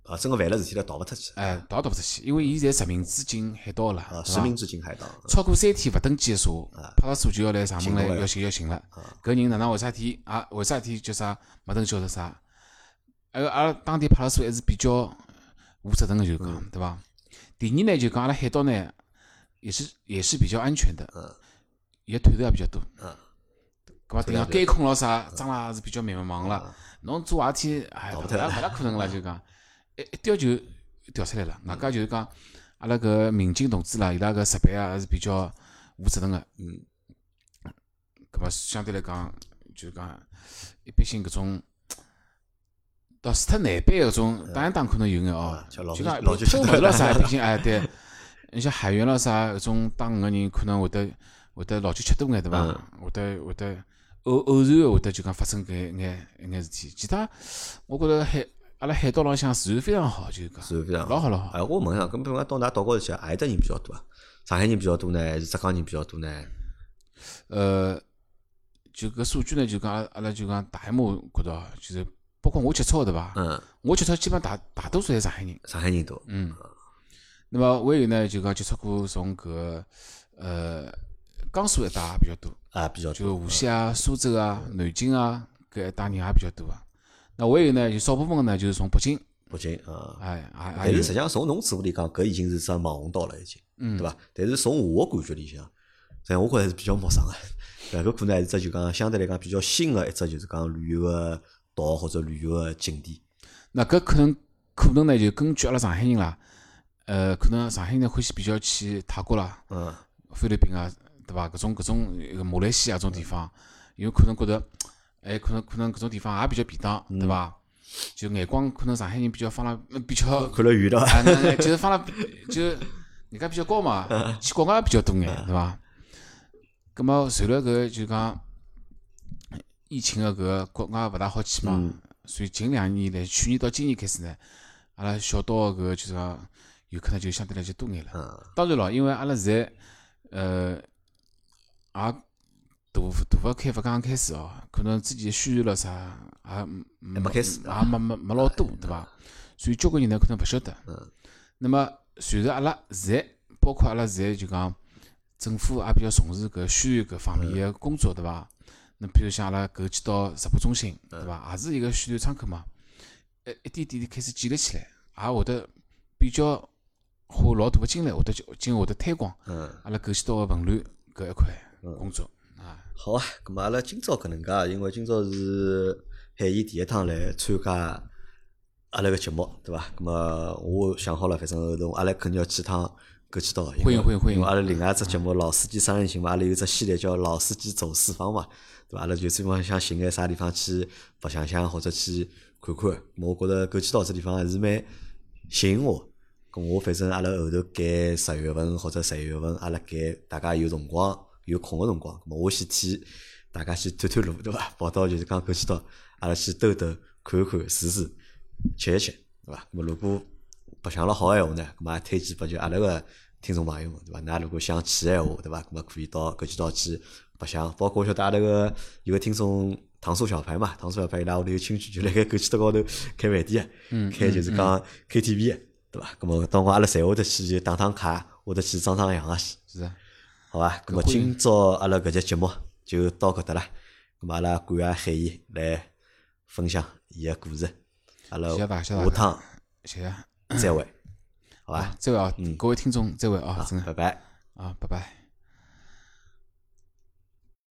啊，真个犯了事体了，逃勿出去哎，逃逃勿出去，因为伊侪实名制进海岛个啦啊，，对伐实名制进海岛，超过三天勿登记个车，派出所就要来上门来要寻要寻了。搿人哪能为啥体啊？为啥体叫啥没登记或者啥？还有阿拉当地派出所还是比较负责任个，就讲对伐？第二呢，就讲阿拉海岛呢，也是也是比较安全的，伊个探头也比较多。嗯搿么等下监控咾啥，装啦也是比较密密麻麻了。侬做坏事体，哎，勿大勿大可能了，就讲 一一调就调出来了。外加就是讲，阿拉搿民警同志啦，伊拉搿值班啊还是比较负责任个。嗯。搿么相对来讲，就是讲一般性搿种到除脱难办搿种打一打可能有眼哦就讲老就偷物事咯啥，毕竟哎对，你像海员咯啥搿种打鱼个人，可能会得会得老酒吃多眼对伐嗯？会得会得偶偶然个会得就讲发生搿眼一眼事体。其他我觉着海阿拉海岛浪向自然非常好，就是讲是非常老好老好。哎，我问一下，搿比如讲到㑚岛高头去，何里搭人比较多啊？上海人比较多呢，还是浙江人比较多呢？呃，就搿数据呢，就讲阿拉就讲大一码觉得，就是包括我接触个对伐？嗯，我接触基本上大大多数侪上海人。上海人多。嗯，那么还有呢，就讲接触过从搿个呃江苏一带也比较多，啊，比较就多。无锡啊、苏州啊、南京啊搿一带人也比较多啊。那还有呢，就少部分个呢，就是从北京，北京啊，哎，也也有但是实际上从侬嘴巴里讲，搿已经是只网红岛了，已经，嗯对伐？但是从我感觉里向，实际上我觉着还是比较陌生个？搿可能还是只就讲相对来讲比较新个一只就是讲旅游个岛或者旅游个景点。那搿可能可能呢，就根据阿拉上海人啦，呃，可能上海人欢喜比较去泰国啦、嗯，菲律宾啊，对伐？搿种搿种马来西亚搿种地方，有可能觉得，哎，可能可能搿种地方也比较便当，对伐？就眼光可能上海人比较放了呃比较，看了远了，啊，就是放了 就人家比较高嘛，去国外也比较多眼，对伐？葛么随了搿就讲疫情个搿个国外勿大好去嘛，所以近两年来，去年到今年开始呢，阿拉小岛个搿个就是讲游客呢就相对来就多眼了。嗯，当然咯，因为阿拉现在呃也大大勿开勿刚刚开始哦，可能之前宣传了啥也还没没开始也没没没老多，对伐？所以交关人呢可能勿晓得。嗯。那么随着阿拉现在，包括阿拉现在就讲政府也比较重视搿宣传搿方面个工作，对伐？那比如像阿拉搿几到直播中心，对伐？也是一个宣传窗口嘛。一一点点地开始建立起来，也会得比较花老大个精力，会得今后会得推广嗯，阿拉搿几到个文旅搿一块工作啊。好啊。咁么阿拉今朝搿能介，因为今朝是海燕第一趟来参加阿拉个节目，对伐？咁么我想好了，反正后头阿拉肯定要去趟搿几岛。因为欢迎欢迎欢迎因为阿拉另外一只节目《老司机三人行》嘛，阿拉有只系列叫《老司机走四方》嘛，对伐？阿拉就专门想寻眼啥地方去白相相或者去看看。我觉着搿几岛这地方还是蛮吸引我。咁我反正阿拉后头改十月份或者十一月份，阿拉改大家有辰光有空个辰光，咁么我先替大家先探探路，对伐？跑到就是讲搿几岛，阿拉去兜兜看看试试，吃一吃，对伐？咁么如果白相了好个闲话呢，咁么也推荐拨就阿拉个听众朋友们，对伐？㑚如果想去个闲话，对伐？咁么可以到搿几岛去白相，包括我晓得阿拉个有个听众糖醋小排嘛，糖醋小排伊拉屋里有亲戚，就辣盖搿几岛高头开饭店个，开就是讲 KTV 个，对伐？咁么到辰光阿拉侪会得去就打打卡，会得去装装样个去。是啊，好伐？咁么今朝阿拉搿节节目就到搿搭啦。咁么阿拉感谢海燕来分享伊个故事。阿拉下趟谢谢。再会，好伐？再会啊，各位听众，再会啊，真的拜拜。啊，拜拜。